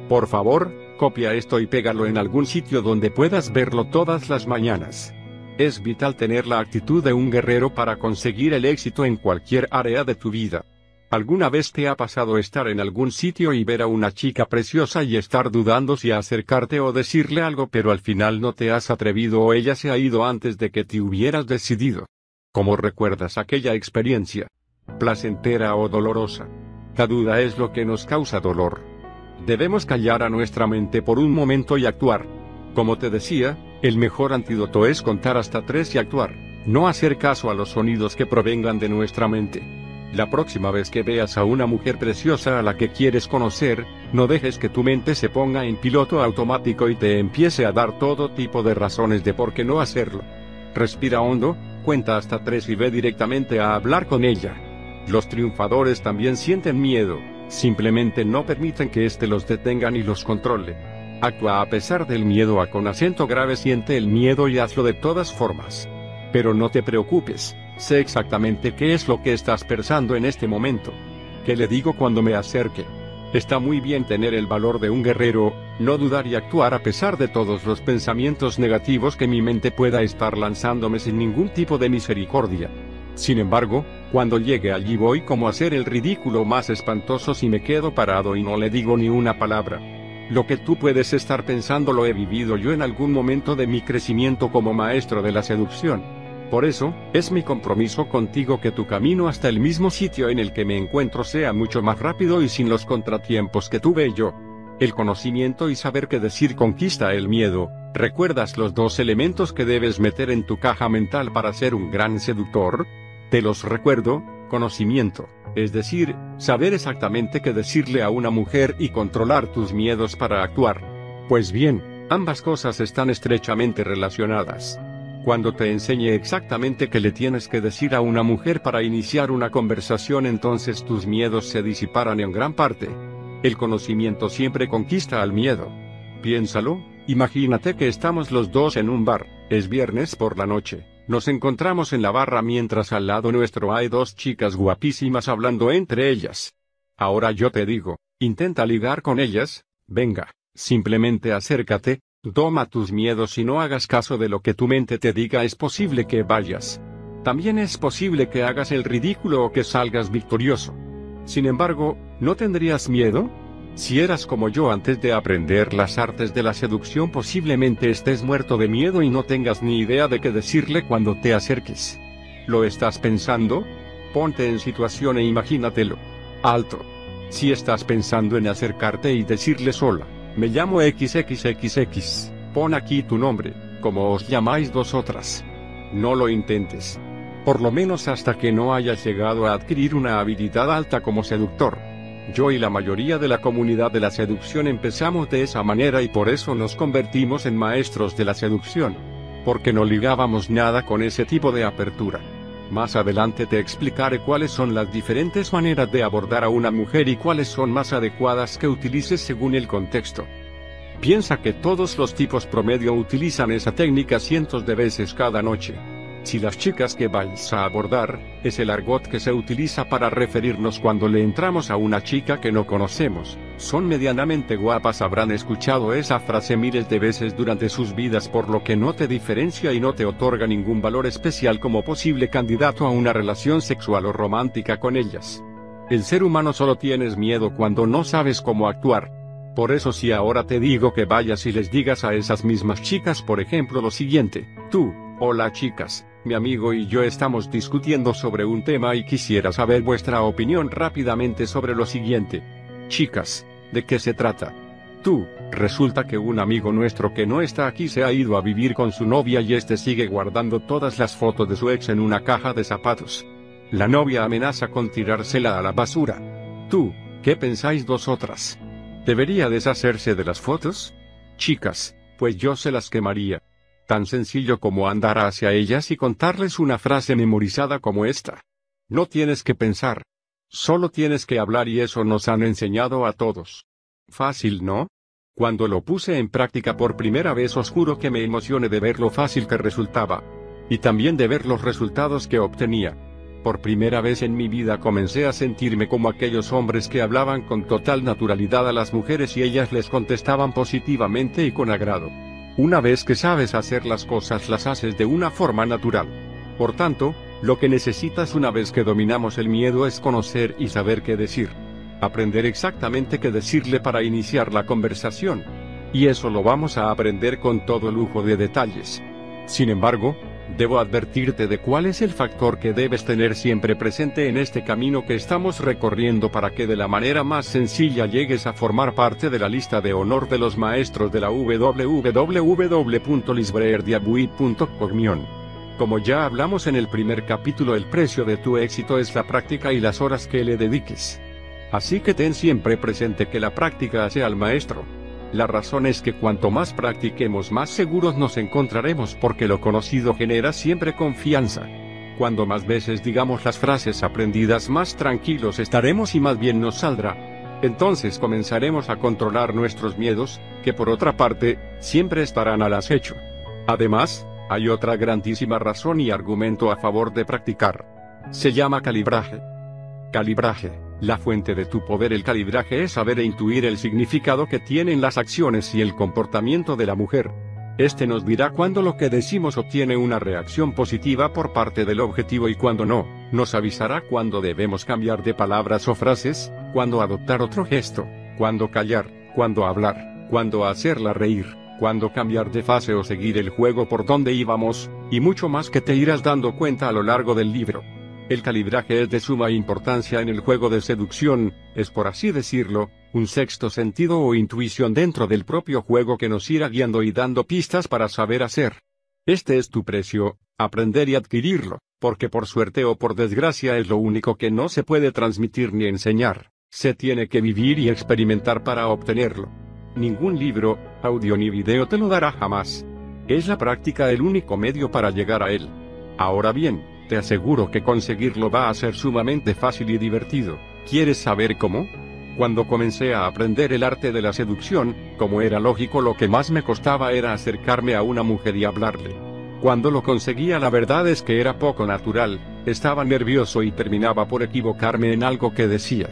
Por favor, copia esto y pégalo en algún sitio donde puedas verlo todas las mañanas. Es vital tener la actitud de un guerrero para conseguir el éxito en cualquier área de tu vida. ¿Alguna vez te ha pasado estar en algún sitio y ver a una chica preciosa y estar dudando si acercarte o decirle algo pero al final no te has atrevido o ella se ha ido antes de que te hubieras decidido? ¿Cómo recuerdas aquella experiencia? ¿Placentera o dolorosa? La duda es lo que nos causa dolor. Debemos callar a nuestra mente por un momento y actuar. Como te decía, el mejor antídoto es contar hasta tres y actuar, no hacer caso a los sonidos que provengan de nuestra mente. La próxima vez que veas a una mujer preciosa a la que quieres conocer, no dejes que tu mente se ponga en piloto automático y te empiece a dar todo tipo de razones de por qué no hacerlo. Respira hondo, cuenta hasta tres y ve directamente a hablar con ella. Los triunfadores también sienten miedo, simplemente no permiten que éste los detenga ni los controle. Actúa a pesar del miedo a con acento grave siente el miedo y hazlo de todas formas. Pero no te preocupes, Sé exactamente qué es lo que estás pensando en este momento. ¿Qué le digo cuando me acerque? Está muy bien tener el valor de un guerrero, no dudar y actuar a pesar de todos los pensamientos negativos que mi mente pueda estar lanzándome sin ningún tipo de misericordia. Sin embargo, cuando llegue allí voy como a hacer el ridículo más espantoso si me quedo parado y no le digo ni una palabra. Lo que tú puedes estar pensando lo he vivido yo en algún momento de mi crecimiento como maestro de la seducción. Por eso, es mi compromiso contigo que tu camino hasta el mismo sitio en el que me encuentro sea mucho más rápido y sin los contratiempos que tuve yo. El conocimiento y saber qué decir conquista el miedo. ¿Recuerdas los dos elementos que debes meter en tu caja mental para ser un gran seductor? Te los recuerdo, conocimiento, es decir, saber exactamente qué decirle a una mujer y controlar tus miedos para actuar. Pues bien, ambas cosas están estrechamente relacionadas. Cuando te enseñe exactamente qué le tienes que decir a una mujer para iniciar una conversación entonces tus miedos se disiparán en gran parte. El conocimiento siempre conquista al miedo. Piénsalo, imagínate que estamos los dos en un bar, es viernes por la noche, nos encontramos en la barra mientras al lado nuestro hay dos chicas guapísimas hablando entre ellas. Ahora yo te digo, intenta ligar con ellas, venga, simplemente acércate, Toma tus miedos y no hagas caso de lo que tu mente te diga. Es posible que vayas. También es posible que hagas el ridículo o que salgas victorioso. Sin embargo, ¿no tendrías miedo? Si eras como yo antes de aprender las artes de la seducción posiblemente estés muerto de miedo y no tengas ni idea de qué decirle cuando te acerques. ¿Lo estás pensando? Ponte en situación e imagínatelo. Alto. Si estás pensando en acercarte y decirle sola, me llamo XXXX. Pon aquí tu nombre, como os llamáis vosotras. No lo intentes. Por lo menos hasta que no hayas llegado a adquirir una habilidad alta como seductor. Yo y la mayoría de la comunidad de la seducción empezamos de esa manera y por eso nos convertimos en maestros de la seducción. Porque no ligábamos nada con ese tipo de apertura. Más adelante te explicaré cuáles son las diferentes maneras de abordar a una mujer y cuáles son más adecuadas que utilices según el contexto. Piensa que todos los tipos promedio utilizan esa técnica cientos de veces cada noche. Si las chicas que vais a abordar, es el argot que se utiliza para referirnos cuando le entramos a una chica que no conocemos, son medianamente guapas habrán escuchado esa frase miles de veces durante sus vidas por lo que no te diferencia y no te otorga ningún valor especial como posible candidato a una relación sexual o romántica con ellas. El ser humano solo tienes miedo cuando no sabes cómo actuar. Por eso si ahora te digo que vayas y les digas a esas mismas chicas por ejemplo lo siguiente, tú, hola chicas, mi amigo y yo estamos discutiendo sobre un tema y quisiera saber vuestra opinión rápidamente sobre lo siguiente. Chicas, ¿de qué se trata? Tú, resulta que un amigo nuestro que no está aquí se ha ido a vivir con su novia y este sigue guardando todas las fotos de su ex en una caja de zapatos. La novia amenaza con tirársela a la basura. Tú, ¿qué pensáis vosotras? ¿Debería deshacerse de las fotos? Chicas, pues yo se las quemaría. Tan sencillo como andar hacia ellas y contarles una frase memorizada como esta. No tienes que pensar. Solo tienes que hablar y eso nos han enseñado a todos. Fácil, ¿no? Cuando lo puse en práctica por primera vez os juro que me emocioné de ver lo fácil que resultaba. Y también de ver los resultados que obtenía. Por primera vez en mi vida comencé a sentirme como aquellos hombres que hablaban con total naturalidad a las mujeres y ellas les contestaban positivamente y con agrado. Una vez que sabes hacer las cosas las haces de una forma natural. Por tanto, lo que necesitas una vez que dominamos el miedo es conocer y saber qué decir. Aprender exactamente qué decirle para iniciar la conversación. Y eso lo vamos a aprender con todo lujo de detalles. Sin embargo, Debo advertirte de cuál es el factor que debes tener siempre presente en este camino que estamos recorriendo para que de la manera más sencilla llegues a formar parte de la lista de honor de los maestros de la www.lisbreerdiabuit.com. Como ya hablamos en el primer capítulo, el precio de tu éxito es la práctica y las horas que le dediques. Así que ten siempre presente que la práctica hace al maestro. La razón es que cuanto más practiquemos más seguros nos encontraremos porque lo conocido genera siempre confianza. Cuando más veces digamos las frases aprendidas más tranquilos estaremos y más bien nos saldrá. Entonces comenzaremos a controlar nuestros miedos, que por otra parte, siempre estarán al acecho. Además, hay otra grandísima razón y argumento a favor de practicar. Se llama calibraje. Calibraje. La fuente de tu poder el calibraje es saber e intuir el significado que tienen las acciones y el comportamiento de la mujer. Este nos dirá cuándo lo que decimos obtiene una reacción positiva por parte del objetivo y cuándo no, nos avisará cuándo debemos cambiar de palabras o frases, cuándo adoptar otro gesto, cuándo callar, cuándo hablar, cuándo hacerla reír, cuándo cambiar de fase o seguir el juego por donde íbamos, y mucho más que te irás dando cuenta a lo largo del libro. El calibraje es de suma importancia en el juego de seducción, es por así decirlo, un sexto sentido o intuición dentro del propio juego que nos irá guiando y dando pistas para saber hacer. Este es tu precio, aprender y adquirirlo, porque por suerte o por desgracia es lo único que no se puede transmitir ni enseñar, se tiene que vivir y experimentar para obtenerlo. Ningún libro, audio ni video te lo dará jamás. Es la práctica el único medio para llegar a él. Ahora bien, te aseguro que conseguirlo va a ser sumamente fácil y divertido. ¿Quieres saber cómo? Cuando comencé a aprender el arte de la seducción, como era lógico lo que más me costaba era acercarme a una mujer y hablarle. Cuando lo conseguía la verdad es que era poco natural, estaba nervioso y terminaba por equivocarme en algo que decía.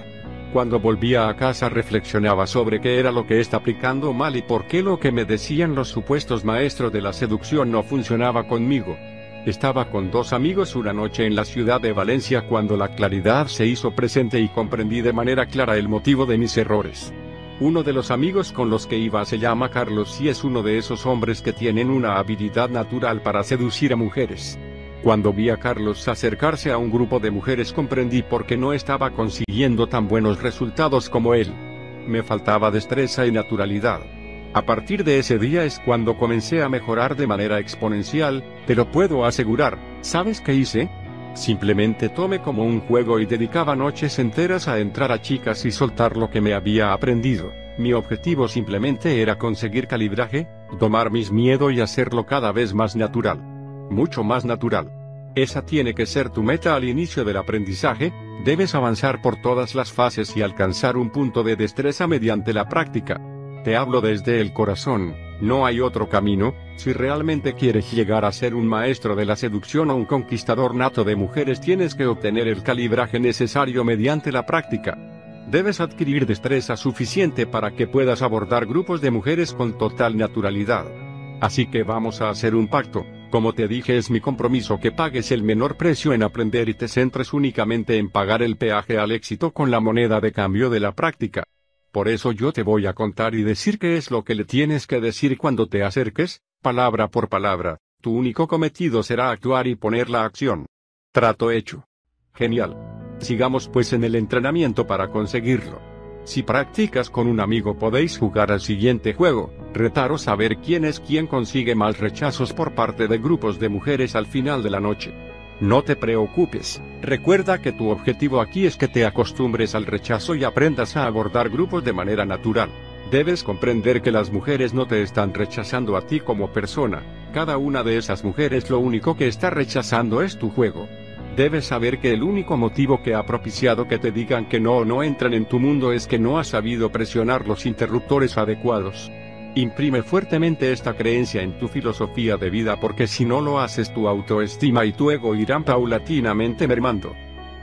Cuando volvía a casa reflexionaba sobre qué era lo que está aplicando mal y por qué lo que me decían los supuestos maestros de la seducción no funcionaba conmigo. Estaba con dos amigos una noche en la ciudad de Valencia cuando la claridad se hizo presente y comprendí de manera clara el motivo de mis errores. Uno de los amigos con los que iba se llama Carlos y es uno de esos hombres que tienen una habilidad natural para seducir a mujeres. Cuando vi a Carlos acercarse a un grupo de mujeres comprendí por qué no estaba consiguiendo tan buenos resultados como él. Me faltaba destreza y naturalidad. A partir de ese día es cuando comencé a mejorar de manera exponencial, te lo puedo asegurar, ¿sabes qué hice? Simplemente tomé como un juego y dedicaba noches enteras a entrar a chicas y soltar lo que me había aprendido. Mi objetivo simplemente era conseguir calibraje, domar mis miedos y hacerlo cada vez más natural. Mucho más natural. Esa tiene que ser tu meta al inicio del aprendizaje, debes avanzar por todas las fases y alcanzar un punto de destreza mediante la práctica. Te hablo desde el corazón, no hay otro camino, si realmente quieres llegar a ser un maestro de la seducción o un conquistador nato de mujeres tienes que obtener el calibraje necesario mediante la práctica. Debes adquirir destreza suficiente para que puedas abordar grupos de mujeres con total naturalidad. Así que vamos a hacer un pacto, como te dije es mi compromiso que pagues el menor precio en aprender y te centres únicamente en pagar el peaje al éxito con la moneda de cambio de la práctica. Por eso yo te voy a contar y decir qué es lo que le tienes que decir cuando te acerques, palabra por palabra, tu único cometido será actuar y poner la acción. Trato hecho. Genial. Sigamos pues en el entrenamiento para conseguirlo. Si practicas con un amigo podéis jugar al siguiente juego, retaros a ver quién es quien consigue más rechazos por parte de grupos de mujeres al final de la noche. No te preocupes, recuerda que tu objetivo aquí es que te acostumbres al rechazo y aprendas a abordar grupos de manera natural. Debes comprender que las mujeres no te están rechazando a ti como persona, cada una de esas mujeres lo único que está rechazando es tu juego. Debes saber que el único motivo que ha propiciado que te digan que no o no entran en tu mundo es que no has sabido presionar los interruptores adecuados. Imprime fuertemente esta creencia en tu filosofía de vida porque si no lo haces tu autoestima y tu ego irán paulatinamente mermando.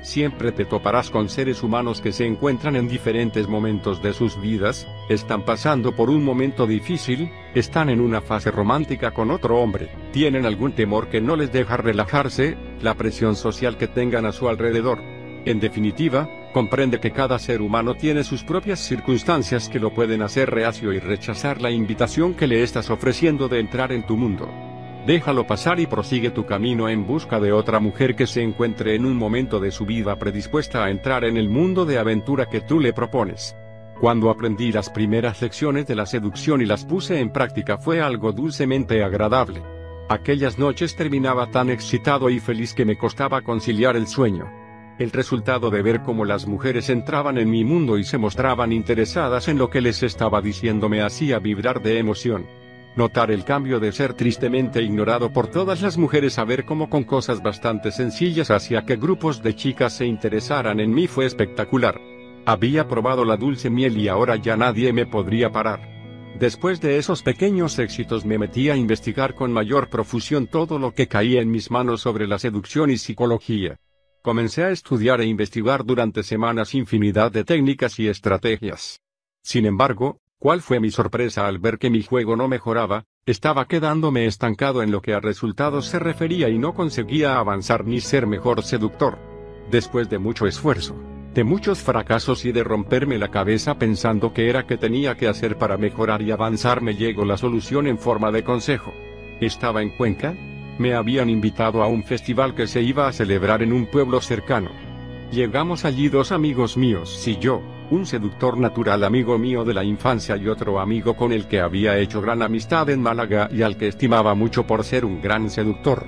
Siempre te toparás con seres humanos que se encuentran en diferentes momentos de sus vidas, están pasando por un momento difícil, están en una fase romántica con otro hombre, tienen algún temor que no les deja relajarse, la presión social que tengan a su alrededor. En definitiva, comprende que cada ser humano tiene sus propias circunstancias que lo pueden hacer reacio y rechazar la invitación que le estás ofreciendo de entrar en tu mundo. Déjalo pasar y prosigue tu camino en busca de otra mujer que se encuentre en un momento de su vida predispuesta a entrar en el mundo de aventura que tú le propones. Cuando aprendí las primeras lecciones de la seducción y las puse en práctica fue algo dulcemente agradable. Aquellas noches terminaba tan excitado y feliz que me costaba conciliar el sueño. El resultado de ver cómo las mujeres entraban en mi mundo y se mostraban interesadas en lo que les estaba diciendo me hacía vibrar de emoción. Notar el cambio de ser tristemente ignorado por todas las mujeres a ver cómo con cosas bastante sencillas hacía que grupos de chicas se interesaran en mí fue espectacular. Había probado la dulce miel y ahora ya nadie me podría parar. Después de esos pequeños éxitos me metí a investigar con mayor profusión todo lo que caía en mis manos sobre la seducción y psicología. Comencé a estudiar e investigar durante semanas infinidad de técnicas y estrategias. Sin embargo, ¿Cuál fue mi sorpresa al ver que mi juego no mejoraba? Estaba quedándome estancado en lo que a resultados se refería y no conseguía avanzar ni ser mejor seductor. Después de mucho esfuerzo, de muchos fracasos y de romperme la cabeza pensando qué era que tenía que hacer para mejorar y avanzar me llegó la solución en forma de consejo. Estaba en Cuenca. Me habían invitado a un festival que se iba a celebrar en un pueblo cercano. Llegamos allí dos amigos míos y yo, un seductor natural amigo mío de la infancia y otro amigo con el que había hecho gran amistad en Málaga y al que estimaba mucho por ser un gran seductor.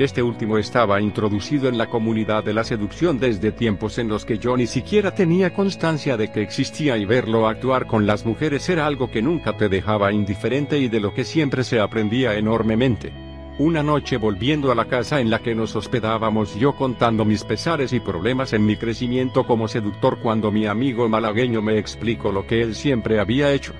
Este último estaba introducido en la comunidad de la seducción desde tiempos en los que yo ni siquiera tenía constancia de que existía y verlo actuar con las mujeres era algo que nunca te dejaba indiferente y de lo que siempre se aprendía enormemente. Una noche volviendo a la casa en la que nos hospedábamos yo contando mis pesares y problemas en mi crecimiento como seductor cuando mi amigo malagueño me explicó lo que él siempre había hecho.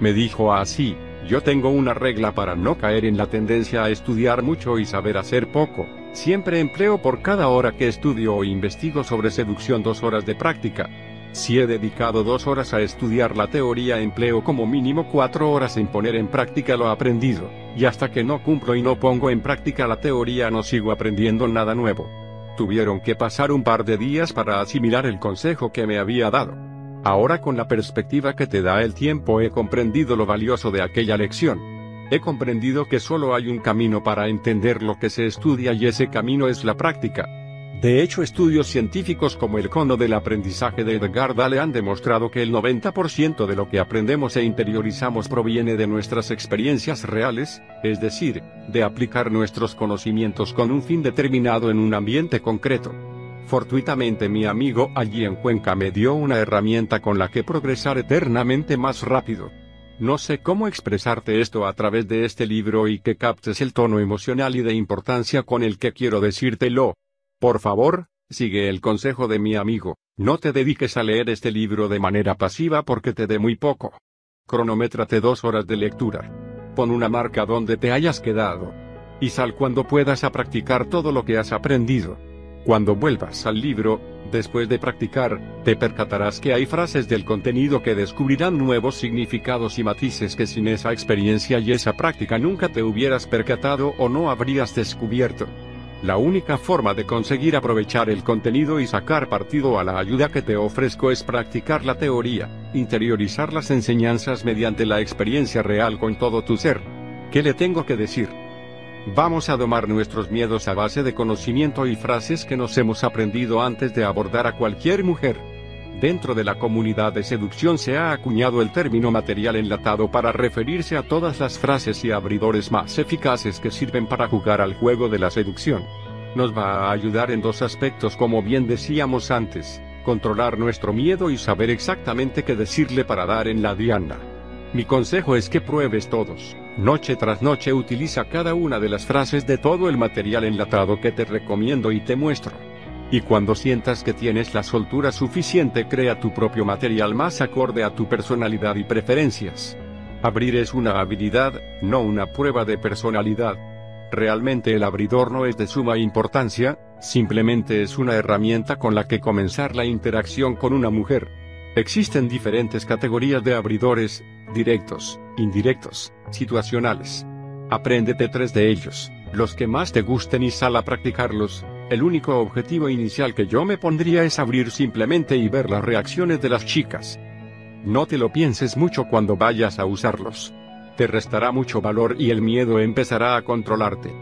Me dijo así, yo tengo una regla para no caer en la tendencia a estudiar mucho y saber hacer poco, siempre empleo por cada hora que estudio o investigo sobre seducción dos horas de práctica, si he dedicado dos horas a estudiar la teoría empleo como mínimo cuatro horas en poner en práctica lo aprendido, y hasta que no cumplo y no pongo en práctica la teoría no sigo aprendiendo nada nuevo. Tuvieron que pasar un par de días para asimilar el consejo que me había dado. Ahora con la perspectiva que te da el tiempo he comprendido lo valioso de aquella lección. He comprendido que solo hay un camino para entender lo que se estudia y ese camino es la práctica. De hecho, estudios científicos como el cono del aprendizaje de Edgar Dale han demostrado que el 90% de lo que aprendemos e interiorizamos proviene de nuestras experiencias reales, es decir, de aplicar nuestros conocimientos con un fin determinado en un ambiente concreto. Fortuitamente mi amigo allí en Cuenca me dio una herramienta con la que progresar eternamente más rápido. No sé cómo expresarte esto a través de este libro y que captes el tono emocional y de importancia con el que quiero decírtelo, por favor, sigue el consejo de mi amigo, no te dediques a leer este libro de manera pasiva porque te dé muy poco. Cronométrate dos horas de lectura. Pon una marca donde te hayas quedado. Y sal cuando puedas a practicar todo lo que has aprendido. Cuando vuelvas al libro, después de practicar, te percatarás que hay frases del contenido que descubrirán nuevos significados y matices que sin esa experiencia y esa práctica nunca te hubieras percatado o no habrías descubierto. La única forma de conseguir aprovechar el contenido y sacar partido a la ayuda que te ofrezco es practicar la teoría, interiorizar las enseñanzas mediante la experiencia real con todo tu ser. ¿Qué le tengo que decir? Vamos a domar nuestros miedos a base de conocimiento y frases que nos hemos aprendido antes de abordar a cualquier mujer. Dentro de la comunidad de seducción se ha acuñado el término material enlatado para referirse a todas las frases y abridores más eficaces que sirven para jugar al juego de la seducción. Nos va a ayudar en dos aspectos como bien decíamos antes, controlar nuestro miedo y saber exactamente qué decirle para dar en la diana. Mi consejo es que pruebes todos. Noche tras noche utiliza cada una de las frases de todo el material enlatado que te recomiendo y te muestro. Y cuando sientas que tienes la soltura suficiente, crea tu propio material más acorde a tu personalidad y preferencias. Abrir es una habilidad, no una prueba de personalidad. Realmente el abridor no es de suma importancia, simplemente es una herramienta con la que comenzar la interacción con una mujer. Existen diferentes categorías de abridores, directos, indirectos, situacionales. Apréndete tres de ellos, los que más te gusten y sal a practicarlos. El único objetivo inicial que yo me pondría es abrir simplemente y ver las reacciones de las chicas. No te lo pienses mucho cuando vayas a usarlos. Te restará mucho valor y el miedo empezará a controlarte.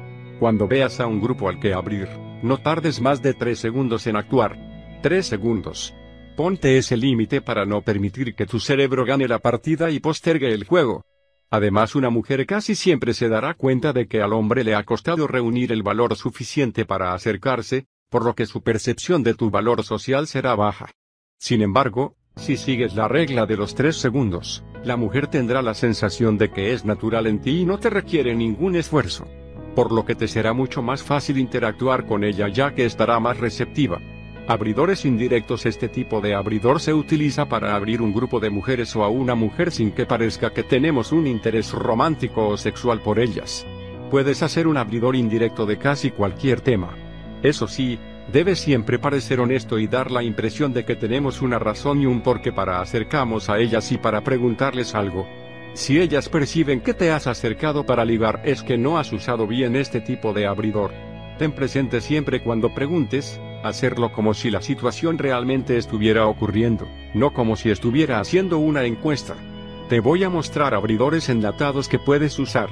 Cuando veas a un grupo al que abrir, no tardes más de tres segundos en actuar. Tres segundos. Ponte ese límite para no permitir que tu cerebro gane la partida y postergue el juego. Además una mujer casi siempre se dará cuenta de que al hombre le ha costado reunir el valor suficiente para acercarse, por lo que su percepción de tu valor social será baja. Sin embargo, si sigues la regla de los tres segundos, la mujer tendrá la sensación de que es natural en ti y no te requiere ningún esfuerzo. Por lo que te será mucho más fácil interactuar con ella ya que estará más receptiva. Abridores indirectos Este tipo de abridor se utiliza para abrir un grupo de mujeres o a una mujer sin que parezca que tenemos un interés romántico o sexual por ellas. Puedes hacer un abridor indirecto de casi cualquier tema. Eso sí, debes siempre parecer honesto y dar la impresión de que tenemos una razón y un porqué para acercamos a ellas y para preguntarles algo. Si ellas perciben que te has acercado para ligar es que no has usado bien este tipo de abridor. Ten presente siempre cuando preguntes, hacerlo como si la situación realmente estuviera ocurriendo, no como si estuviera haciendo una encuesta. Te voy a mostrar abridores enlatados que puedes usar.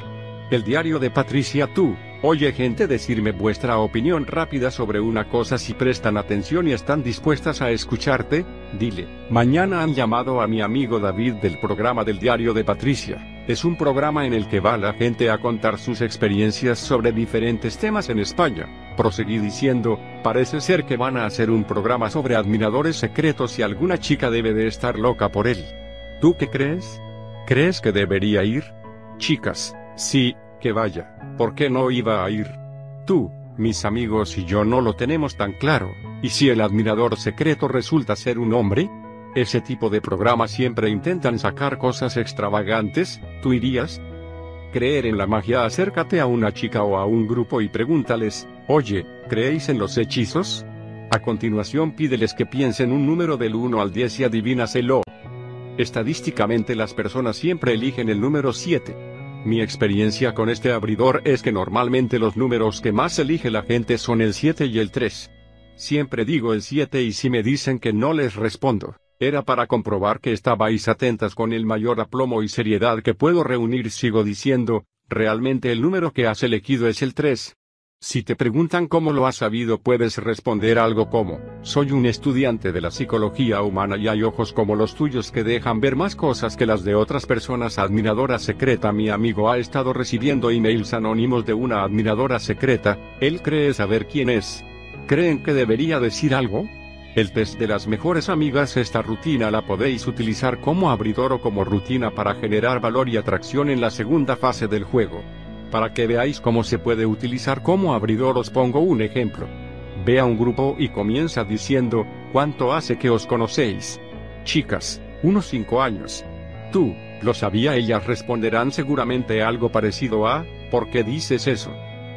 El diario de Patricia Tú. Oye gente decirme vuestra opinión rápida sobre una cosa si prestan atención y están dispuestas a escucharte, dile. Mañana han llamado a mi amigo David del programa del diario de Patricia. Es un programa en el que va la gente a contar sus experiencias sobre diferentes temas en España. Proseguí diciendo, parece ser que van a hacer un programa sobre admiradores secretos y alguna chica debe de estar loca por él. ¿Tú qué crees? ¿Crees que debería ir? Chicas, sí, que vaya. ¿Por qué no iba a ir? Tú, mis amigos y yo no lo tenemos tan claro. ¿Y si el admirador secreto resulta ser un hombre? Ese tipo de programas siempre intentan sacar cosas extravagantes, ¿tú irías? Creer en la magia acércate a una chica o a un grupo y pregúntales, oye, ¿creéis en los hechizos? A continuación pídeles que piensen un número del 1 al 10 y adivínaselo. Estadísticamente las personas siempre eligen el número 7. Mi experiencia con este abridor es que normalmente los números que más elige la gente son el 7 y el 3. Siempre digo el 7 y si me dicen que no les respondo. Era para comprobar que estabais atentas con el mayor aplomo y seriedad que puedo reunir. Sigo diciendo, realmente el número que has elegido es el 3. Si te preguntan cómo lo has sabido puedes responder algo como, soy un estudiante de la psicología humana y hay ojos como los tuyos que dejan ver más cosas que las de otras personas. Admiradora secreta Mi amigo ha estado recibiendo emails anónimos de una admiradora secreta, él cree saber quién es. ¿Creen que debería decir algo? El test de las mejores amigas Esta rutina la podéis utilizar como abridor o como rutina para generar valor y atracción en la segunda fase del juego. Para que veáis cómo se puede utilizar como abridor os pongo un ejemplo. Ve a un grupo y comienza diciendo, ¿cuánto hace que os conocéis? Chicas, unos cinco años. Tú, lo sabía ellas responderán seguramente algo parecido a, ¿por qué dices eso?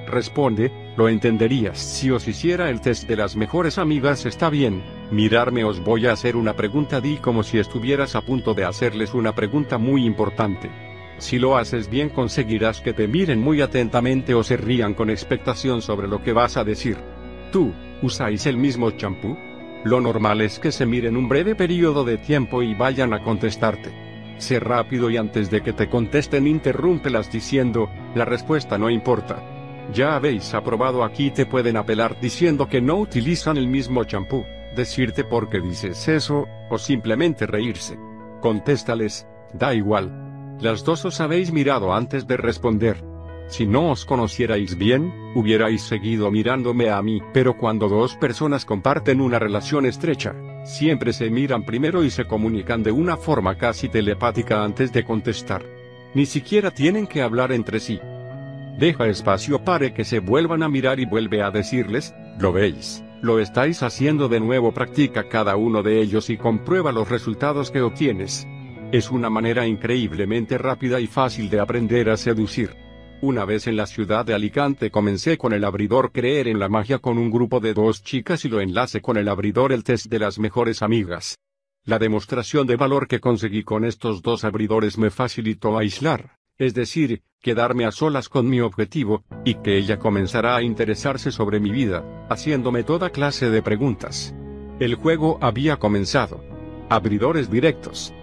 Responde, lo entenderías si os hiciera el test de las mejores amigas está bien, mirarme os voy a hacer una pregunta di como si estuvieras a punto de hacerles una pregunta muy importante. Si lo haces bien conseguirás que te miren muy atentamente o se rían con expectación sobre lo que vas a decir. ¿Tú, usáis el mismo champú? Lo normal es que se miren un breve periodo de tiempo y vayan a contestarte. Sé rápido y antes de que te contesten interrúmpelas diciendo, la respuesta no importa. Ya habéis aprobado aquí te pueden apelar diciendo que no utilizan el mismo champú, decirte por qué dices eso, o simplemente reírse. Contéstales, da igual. Las dos os habéis mirado antes de responder. Si no os conocierais bien, hubierais seguido mirándome a mí, pero cuando dos personas comparten una relación estrecha, siempre se miran primero y se comunican de una forma casi telepática antes de contestar. Ni siquiera tienen que hablar entre sí. Deja espacio para que se vuelvan a mirar y vuelve a decirles, ¿lo veis? Lo estáis haciendo de nuevo, practica cada uno de ellos y comprueba los resultados que obtienes. Es una manera increíblemente rápida y fácil de aprender a seducir. Una vez en la ciudad de Alicante comencé con el abridor creer en la magia con un grupo de dos chicas y lo enlace con el abridor el test de las mejores amigas. La demostración de valor que conseguí con estos dos abridores me facilitó aislar, es decir, quedarme a solas con mi objetivo, y que ella comenzará a interesarse sobre mi vida, haciéndome toda clase de preguntas. El juego había comenzado. Abridores directos.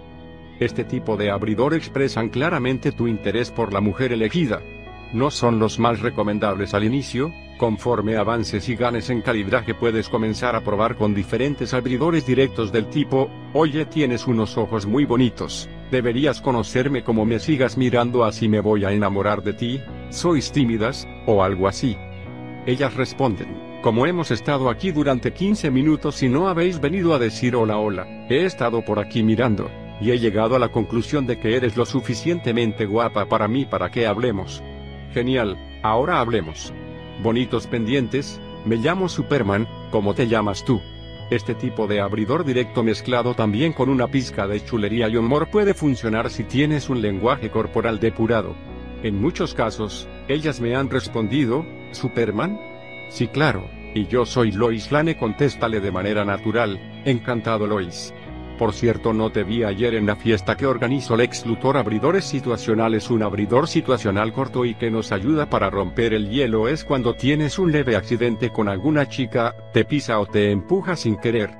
Este tipo de abridor expresan claramente tu interés por la mujer elegida, no son los más recomendables al inicio, conforme avances y ganes en calibraje puedes comenzar a probar con diferentes abridores directos del tipo, oye tienes unos ojos muy bonitos, deberías conocerme como me sigas mirando así me voy a enamorar de ti, sois tímidas, o algo así. Ellas responden, como hemos estado aquí durante 15 minutos y no habéis venido a decir hola hola, he estado por aquí mirando, y he llegado a la conclusión de que eres lo suficientemente guapa para mí para que hablemos. Genial, ahora hablemos. Bonitos pendientes, me llamo Superman, ¿cómo te llamas tú? Este tipo de abridor directo mezclado también con una pizca de chulería y humor puede funcionar si tienes un lenguaje corporal depurado. En muchos casos, ellas me han respondido, ¿Superman? Sí, claro, y yo soy Lois Lane, contéstale de manera natural, encantado Lois. Por cierto, no te vi ayer en la fiesta que organizó Lex Luthor Abridores Situacionales. Un abridor situacional corto y que nos ayuda para romper el hielo es cuando tienes un leve accidente con alguna chica, te pisa o te empuja sin querer.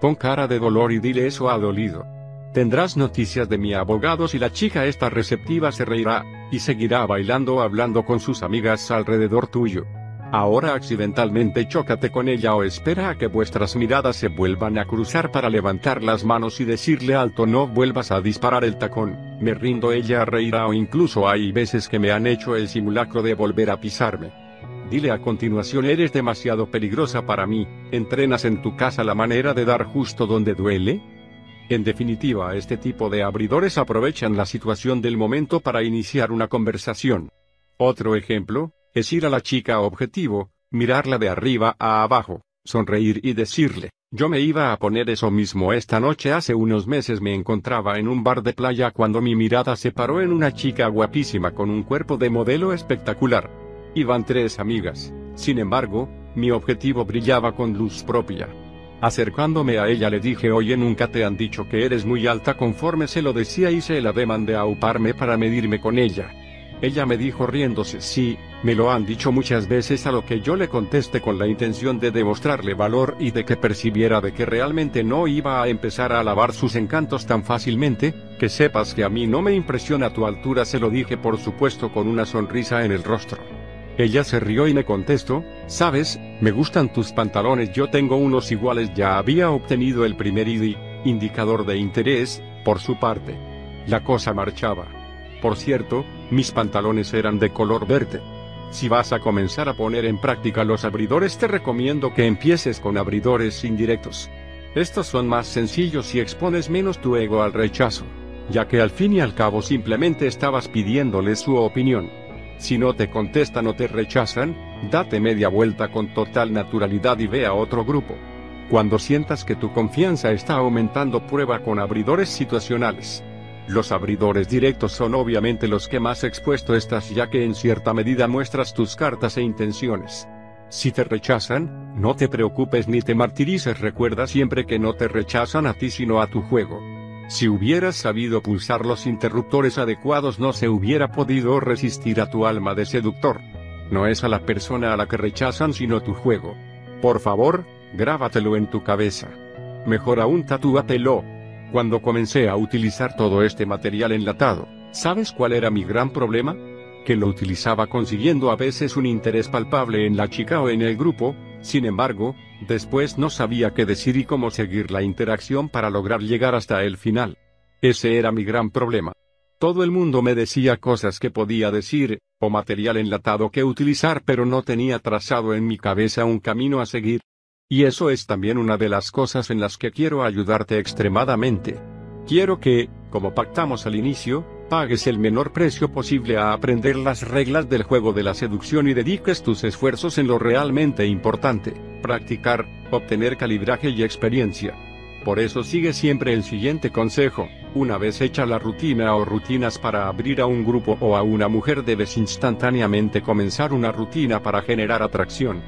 Pon cara de dolor y dile eso ha dolido. Tendrás noticias de mi abogado si la chica está receptiva se reirá, y seguirá bailando o hablando con sus amigas alrededor tuyo. Ahora accidentalmente chócate con ella o espera a que vuestras miradas se vuelvan a cruzar para levantar las manos y decirle alto no vuelvas a disparar el tacón, me rindo ella reirá o incluso hay veces que me han hecho el simulacro de volver a pisarme. Dile a continuación eres demasiado peligrosa para mí, ¿entrenas en tu casa la manera de dar justo donde duele? En definitiva, este tipo de abridores aprovechan la situación del momento para iniciar una conversación. Otro ejemplo, es ir a la chica objetivo, mirarla de arriba a abajo, sonreír y decirle, yo me iba a poner eso mismo esta noche hace unos meses me encontraba en un bar de playa cuando mi mirada se paró en una chica guapísima con un cuerpo de modelo espectacular. Iban tres amigas, sin embargo, mi objetivo brillaba con luz propia. Acercándome a ella le dije oye nunca te han dicho que eres muy alta conforme se lo decía hice la demanda de auparme para medirme con ella. Ella me dijo riéndose sí, me lo han dicho muchas veces a lo que yo le contesté con la intención de demostrarle valor y de que percibiera de que realmente no iba a empezar a alabar sus encantos tan fácilmente, que sepas que a mí no me impresiona tu altura se lo dije por supuesto con una sonrisa en el rostro. Ella se rió y me contestó, sabes, me gustan tus pantalones yo tengo unos iguales ya había obtenido el primer ID, indicador de interés, por su parte. La cosa marchaba. Por cierto, mis pantalones eran de color verde. Si vas a comenzar a poner en práctica los abridores te recomiendo que empieces con abridores indirectos. Estos son más sencillos y expones menos tu ego al rechazo, ya que al fin y al cabo simplemente estabas pidiéndoles su opinión. Si no te contestan o te rechazan, date media vuelta con total naturalidad y ve a otro grupo. Cuando sientas que tu confianza está aumentando prueba con abridores situacionales. Los abridores directos son obviamente los que más expuesto estás ya que en cierta medida muestras tus cartas e intenciones. Si te rechazan, no te preocupes ni te martirices recuerda siempre que no te rechazan a ti sino a tu juego. Si hubieras sabido pulsar los interruptores adecuados no se hubiera podido resistir a tu alma de seductor. No es a la persona a la que rechazan sino tu juego. Por favor, grábatelo en tu cabeza. Mejor aún tatúatelo. Cuando comencé a utilizar todo este material enlatado, ¿sabes cuál era mi gran problema? Que lo utilizaba consiguiendo a veces un interés palpable en la chica o en el grupo, sin embargo, después no sabía qué decir y cómo seguir la interacción para lograr llegar hasta el final. Ese era mi gran problema. Todo el mundo me decía cosas que podía decir, o material enlatado que utilizar pero no tenía trazado en mi cabeza un camino a seguir. Y eso es también una de las cosas en las que quiero ayudarte extremadamente. Quiero que, como pactamos al inicio, pagues el menor precio posible a aprender las reglas del juego de la seducción y dediques tus esfuerzos en lo realmente importante, practicar, obtener calibraje y experiencia. Por eso sigue siempre el siguiente consejo, una vez hecha la rutina o rutinas para abrir a un grupo o a una mujer debes instantáneamente comenzar una rutina para generar atracción.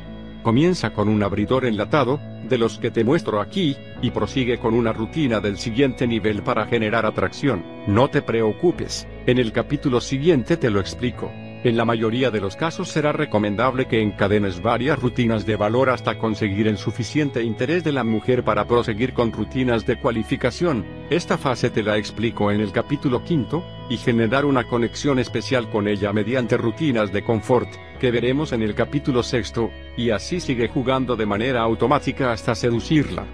Comienza con un abridor enlatado, de los que te muestro aquí, y prosigue con una rutina del siguiente nivel para generar atracción. No te preocupes, en el capítulo siguiente te lo explico. En la mayoría de los casos será recomendable que encadenes varias rutinas de valor hasta conseguir el suficiente interés de la mujer para proseguir con rutinas de cualificación. Esta fase te la explico en el capítulo quinto, y generar una conexión especial con ella mediante rutinas de confort, que veremos en el capítulo sexto, y así sigue jugando de manera automática hasta seducirla.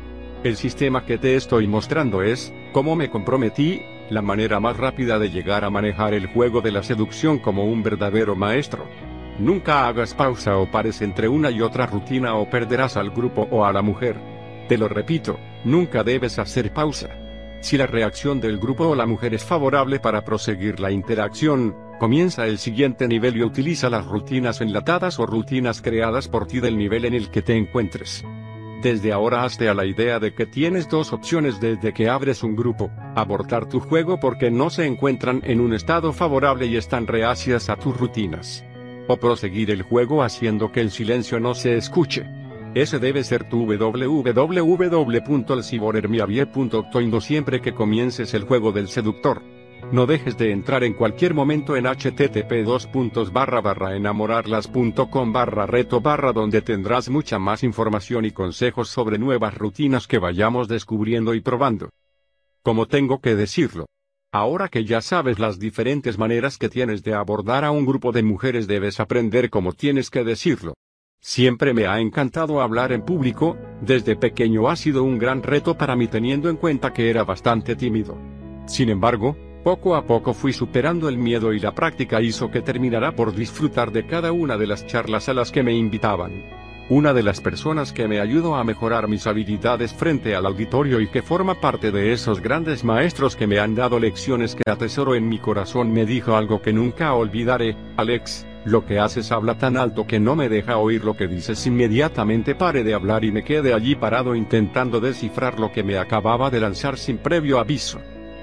El sistema que te estoy mostrando es, cómo me comprometí, la manera más rápida de llegar a manejar el juego de la seducción como un verdadero maestro. Nunca hagas pausa o pares entre una y otra rutina o perderás al grupo o a la mujer. Te lo repito, nunca debes hacer pausa. Si la reacción del grupo o la mujer es favorable para proseguir la interacción, comienza el siguiente nivel y utiliza las rutinas enlatadas o rutinas creadas por ti del nivel en el que te encuentres. Desde ahora hazte a la idea de que tienes dos opciones desde que abres un grupo, abortar tu juego porque no se encuentran en un estado favorable y están reacias a tus rutinas. O proseguir el juego haciendo que el silencio no se escuche. Ese debe ser tu www.elciborermiavie.com siempre que comiences el juego del seductor. No dejes de entrar en cualquier momento en http enamorarlas.com barra reto barra donde tendrás mucha más información y consejos sobre nuevas rutinas que vayamos descubriendo y probando. Como tengo que decirlo. Ahora que ya sabes las diferentes maneras que tienes de abordar a un grupo de mujeres debes aprender cómo tienes que decirlo. Siempre me ha encantado hablar en público, desde pequeño ha sido un gran reto para mí teniendo en cuenta que era bastante tímido. Sin embargo, poco a poco fui superando el miedo y la práctica hizo que terminara por disfrutar de cada una de las charlas a las que me invitaban. Una de las personas que me ayudó a mejorar mis habilidades frente al auditorio y que forma parte de esos grandes maestros que me han dado lecciones que atesoro en mi corazón me dijo algo que nunca olvidaré, Alex, lo que haces habla tan alto que no me deja oír lo que dices inmediatamente pare de hablar y me quedé allí parado intentando descifrar lo que me acababa de lanzar sin previo aviso.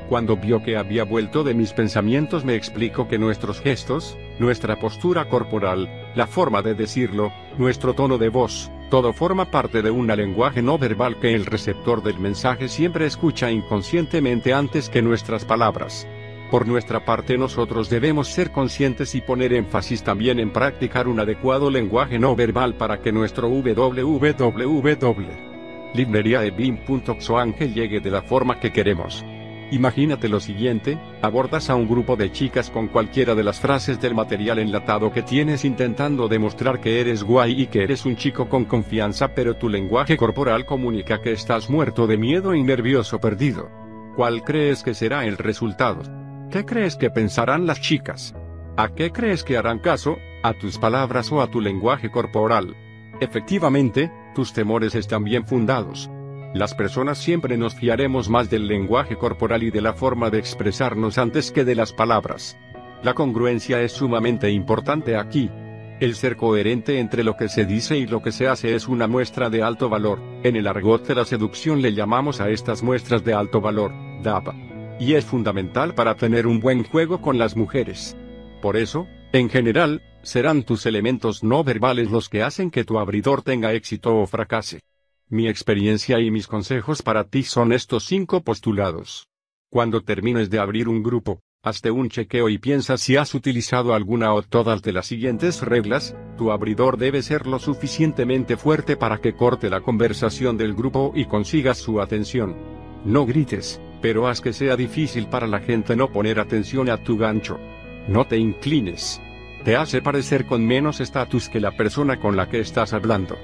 Cuando vio que había vuelto de mis pensamientos me explicó que nuestros gestos, nuestra postura corporal, la forma de decirlo, nuestro tono de voz, todo forma parte de un lenguaje no verbal que el receptor del mensaje siempre escucha inconscientemente antes que nuestras palabras. Por nuestra parte nosotros debemos ser conscientes y poner énfasis también en practicar un adecuado lenguaje no verbal para que nuestro www ángel llegue de la forma que queremos. Imagínate lo siguiente, abordas a un grupo de chicas con cualquiera de las frases del material enlatado que tienes intentando demostrar que eres guay y que eres un chico con confianza pero tu lenguaje corporal comunica que estás muerto de miedo y nervioso perdido. ¿Cuál crees que será el resultado? ¿Qué crees que pensarán las chicas? ¿A qué crees que harán caso? ¿A tus palabras o a tu lenguaje corporal? Efectivamente, tus temores están bien fundados. Las personas siempre nos fiaremos más del lenguaje corporal y de la forma de expresarnos antes que de las palabras. La congruencia es sumamente importante aquí. El ser coherente entre lo que se dice y lo que se hace es una muestra de alto valor. En el argot de la seducción le llamamos a estas muestras de alto valor, DAPA. Y es fundamental para tener un buen juego con las mujeres. Por eso, en general, serán tus elementos no verbales los que hacen que tu abridor tenga éxito o fracase. Mi experiencia y mis consejos para ti son estos cinco postulados. Cuando termines de abrir un grupo, hazte un chequeo y piensa si has utilizado alguna o todas de las siguientes reglas, tu abridor debe ser lo suficientemente fuerte para que corte la conversación del grupo y consigas su atención. No grites, pero haz que sea difícil para la gente no poner atención a tu gancho. No te inclines. Te hace parecer con menos estatus que la persona con la que estás hablando.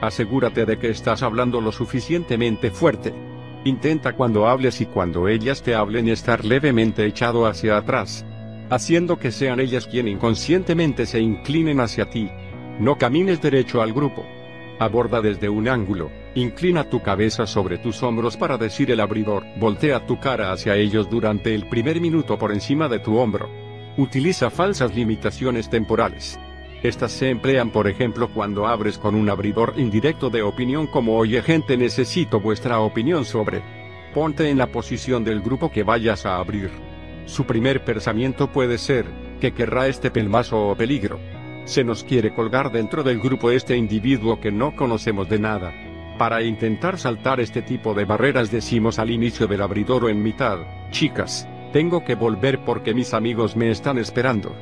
Asegúrate de que estás hablando lo suficientemente fuerte. Intenta cuando hables y cuando ellas te hablen estar levemente echado hacia atrás, haciendo que sean ellas quien inconscientemente se inclinen hacia ti. No camines derecho al grupo. Aborda desde un ángulo, Inclina tu cabeza sobre tus hombros para decir el abridor. Voltea tu cara hacia ellos durante el primer minuto por encima de tu hombro. Utiliza falsas limitaciones temporales. Estas se emplean por ejemplo cuando abres con un abridor indirecto de opinión como oye gente necesito vuestra opinión sobre. Ponte en la posición del grupo que vayas a abrir. Su primer pensamiento puede ser, que querrá este pelmazo o peligro. Se nos quiere colgar dentro del grupo este individuo que no conocemos de nada. Para intentar saltar este tipo de barreras decimos al inicio del abridor o en mitad, chicas, tengo que volver porque mis amigos me están esperando.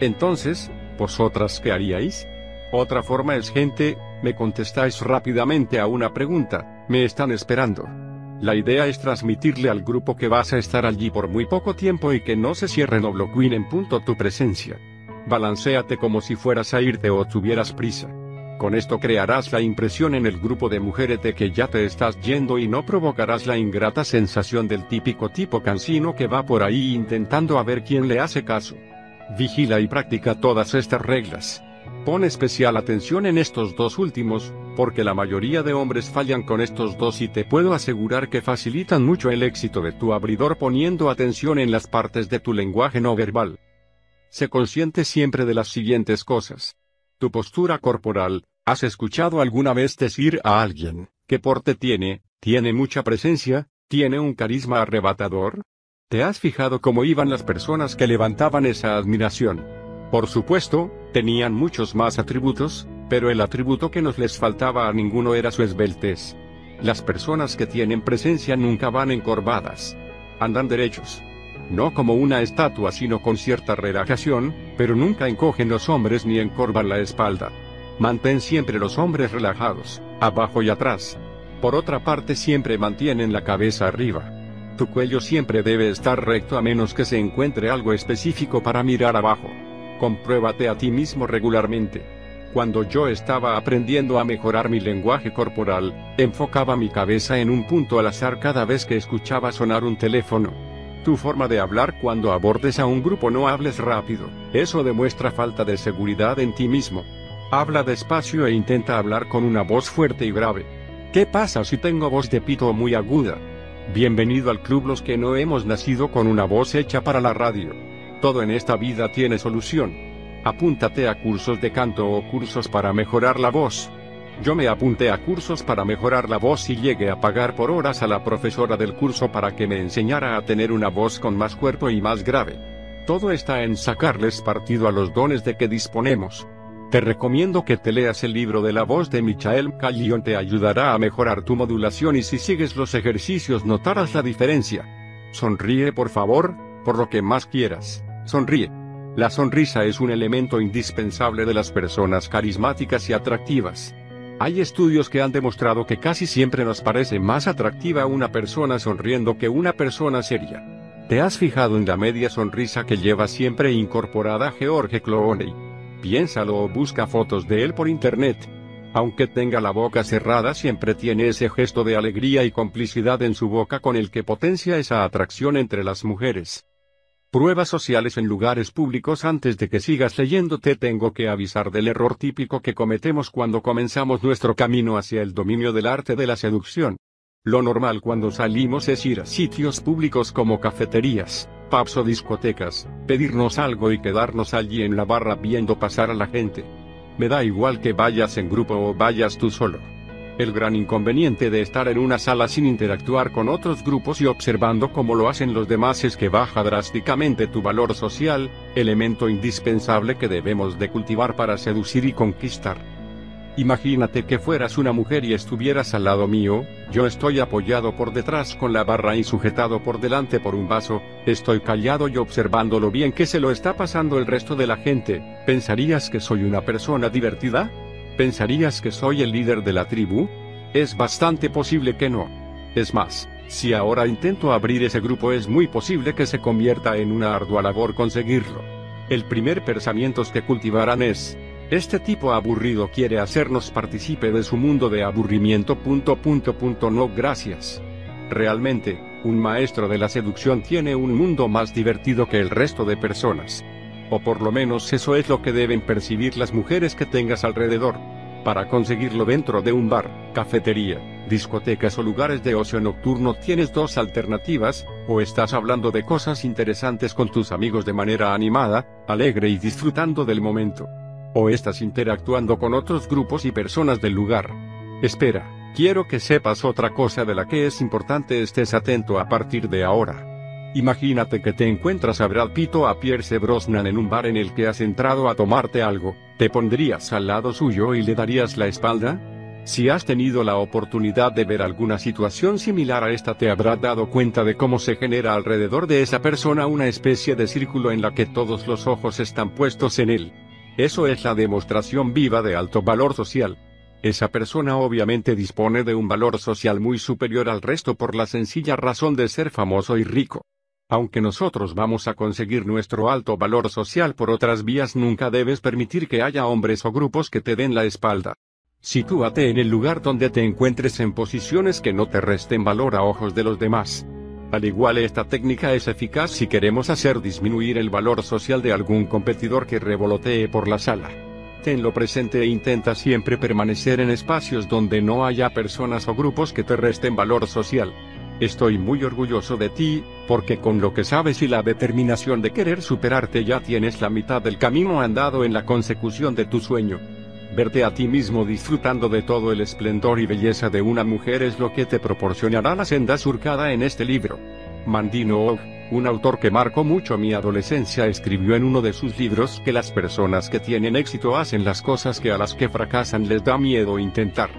Entonces, ¿vosotras qué haríais? Otra forma es gente, me contestáis rápidamente a una pregunta, me están esperando. La idea es transmitirle al grupo que vas a estar allí por muy poco tiempo y que no se cierren o bloqueen en punto tu presencia. Balanceate como si fueras a irte o tuvieras prisa. Con esto crearás la impresión en el grupo de mujeres de que ya te estás yendo y no provocarás la ingrata sensación del típico tipo cansino que va por ahí intentando a ver quién le hace caso. Vigila y practica todas estas reglas. Pon especial atención en estos dos últimos, porque la mayoría de hombres fallan con estos dos y te puedo asegurar que facilitan mucho el éxito de tu abridor poniendo atención en las partes de tu lenguaje no verbal. Se consciente siempre de las siguientes cosas. Tu postura corporal, ¿has escuchado alguna vez decir a alguien, qué porte tiene, tiene mucha presencia, tiene un carisma arrebatador? ¿Te has fijado cómo iban las personas que levantaban esa admiración? Por supuesto, tenían muchos más atributos, pero el atributo que nos les faltaba a ninguno era su esbeltez. Las personas que tienen presencia nunca van encorvadas. Andan derechos no como una estatua sino con cierta relajación, pero nunca encogen los hombres ni encorvan la espalda. Mantén siempre los hombres relajados, abajo y atrás. Por otra parte siempre mantienen la cabeza arriba. Tu cuello siempre debe estar recto a menos que se encuentre algo específico para mirar abajo. Compruébate a ti mismo regularmente. Cuando yo estaba aprendiendo a mejorar mi lenguaje corporal, enfocaba mi cabeza en un punto al azar cada vez que escuchaba sonar un teléfono. Tu forma de hablar cuando abordes a un grupo no hables rápido, eso demuestra falta de seguridad en ti mismo. Habla despacio e intenta hablar con una voz fuerte y grave. ¿Qué pasa si tengo voz de pito muy aguda? Bienvenido al club los que no hemos nacido con una voz hecha para la radio. Todo en esta vida tiene solución. Apúntate a cursos de canto o cursos para mejorar la voz. Yo me apunté a cursos para mejorar la voz y llegué a pagar por horas a la profesora del curso para que me enseñara a tener una voz con más cuerpo y más grave. Todo está en sacarles partido a los dones de que disponemos. Te recomiendo que te leas el libro de la voz de Michael Callion, te ayudará a mejorar tu modulación y si sigues los ejercicios notarás la diferencia. Sonríe por favor, por lo que más quieras, sonríe. La sonrisa es un elemento indispensable de las personas carismáticas y atractivas. Hay estudios que han demostrado que casi siempre nos parece más atractiva una persona sonriendo que una persona seria. ¿Te has fijado en la media sonrisa que lleva siempre incorporada George Clooney? Piénsalo o busca fotos de él por internet. Aunque tenga la boca cerrada siempre tiene ese gesto de alegría y complicidad en su boca con el que potencia esa atracción entre las mujeres. Pruebas sociales en lugares públicos Antes de que sigas leyendo te tengo que avisar del error típico que cometemos cuando comenzamos nuestro camino hacia el dominio del arte de la seducción. Lo normal cuando salimos es ir a sitios públicos como cafeterías, pubs o discotecas, pedirnos algo y quedarnos allí en la barra viendo pasar a la gente. Me da igual que vayas en grupo o vayas tú solo. El gran inconveniente de estar en una sala sin interactuar con otros grupos y observando cómo lo hacen los demás es que baja drásticamente tu valor social, elemento indispensable que debemos de cultivar para seducir y conquistar. Imagínate que fueras una mujer y estuvieras al lado mío, yo estoy apoyado por detrás con la barra y sujetado por delante por un vaso, estoy callado y observando lo bien que se lo está pasando el resto de la gente, ¿pensarías que soy una persona divertida? ¿Pensarías que soy el líder de la tribu? Es bastante posible que no. Es más, si ahora intento abrir ese grupo es muy posible que se convierta en una ardua labor conseguirlo. El primer pensamiento que cultivarán es, este tipo aburrido quiere hacernos partícipe de su mundo de aburrimiento. No gracias. Realmente, un maestro de la seducción tiene un mundo más divertido que el resto de personas. O por lo menos eso es lo que deben percibir las mujeres que tengas alrededor. Para conseguirlo dentro de un bar, cafetería, discotecas o lugares de ocio nocturno tienes dos alternativas, o estás hablando de cosas interesantes con tus amigos de manera animada, alegre y disfrutando del momento. O estás interactuando con otros grupos y personas del lugar. Espera, quiero que sepas otra cosa de la que es importante estés atento a partir de ahora. Imagínate que te encuentras a Brad Pitt o a Pierce Brosnan en un bar en el que has entrado a tomarte algo, ¿te pondrías al lado suyo y le darías la espalda? Si has tenido la oportunidad de ver alguna situación similar a esta te habrás dado cuenta de cómo se genera alrededor de esa persona una especie de círculo en la que todos los ojos están puestos en él. Eso es la demostración viva de alto valor social. Esa persona obviamente dispone de un valor social muy superior al resto por la sencilla razón de ser famoso y rico. Aunque nosotros vamos a conseguir nuestro alto valor social por otras vías, nunca debes permitir que haya hombres o grupos que te den la espalda. Sitúate en el lugar donde te encuentres en posiciones que no te resten valor a ojos de los demás. Al igual esta técnica es eficaz si queremos hacer disminuir el valor social de algún competidor que revolotee por la sala. Tenlo presente e intenta siempre permanecer en espacios donde no haya personas o grupos que te resten valor social. Estoy muy orgulloso de ti, porque con lo que sabes y la determinación de querer superarte ya tienes la mitad del camino andado en la consecución de tu sueño. Verte a ti mismo disfrutando de todo el esplendor y belleza de una mujer es lo que te proporcionará la senda surcada en este libro. Mandino Og, un autor que marcó mucho mi adolescencia, escribió en uno de sus libros que las personas que tienen éxito hacen las cosas que a las que fracasan les da miedo intentar.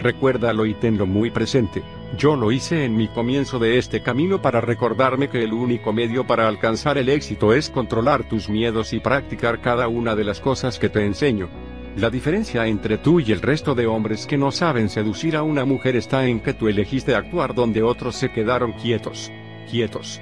Recuérdalo y tenlo muy presente. Yo lo hice en mi comienzo de este camino para recordarme que el único medio para alcanzar el éxito es controlar tus miedos y practicar cada una de las cosas que te enseño. La diferencia entre tú y el resto de hombres que no saben seducir a una mujer está en que tú elegiste actuar donde otros se quedaron quietos. Quietos.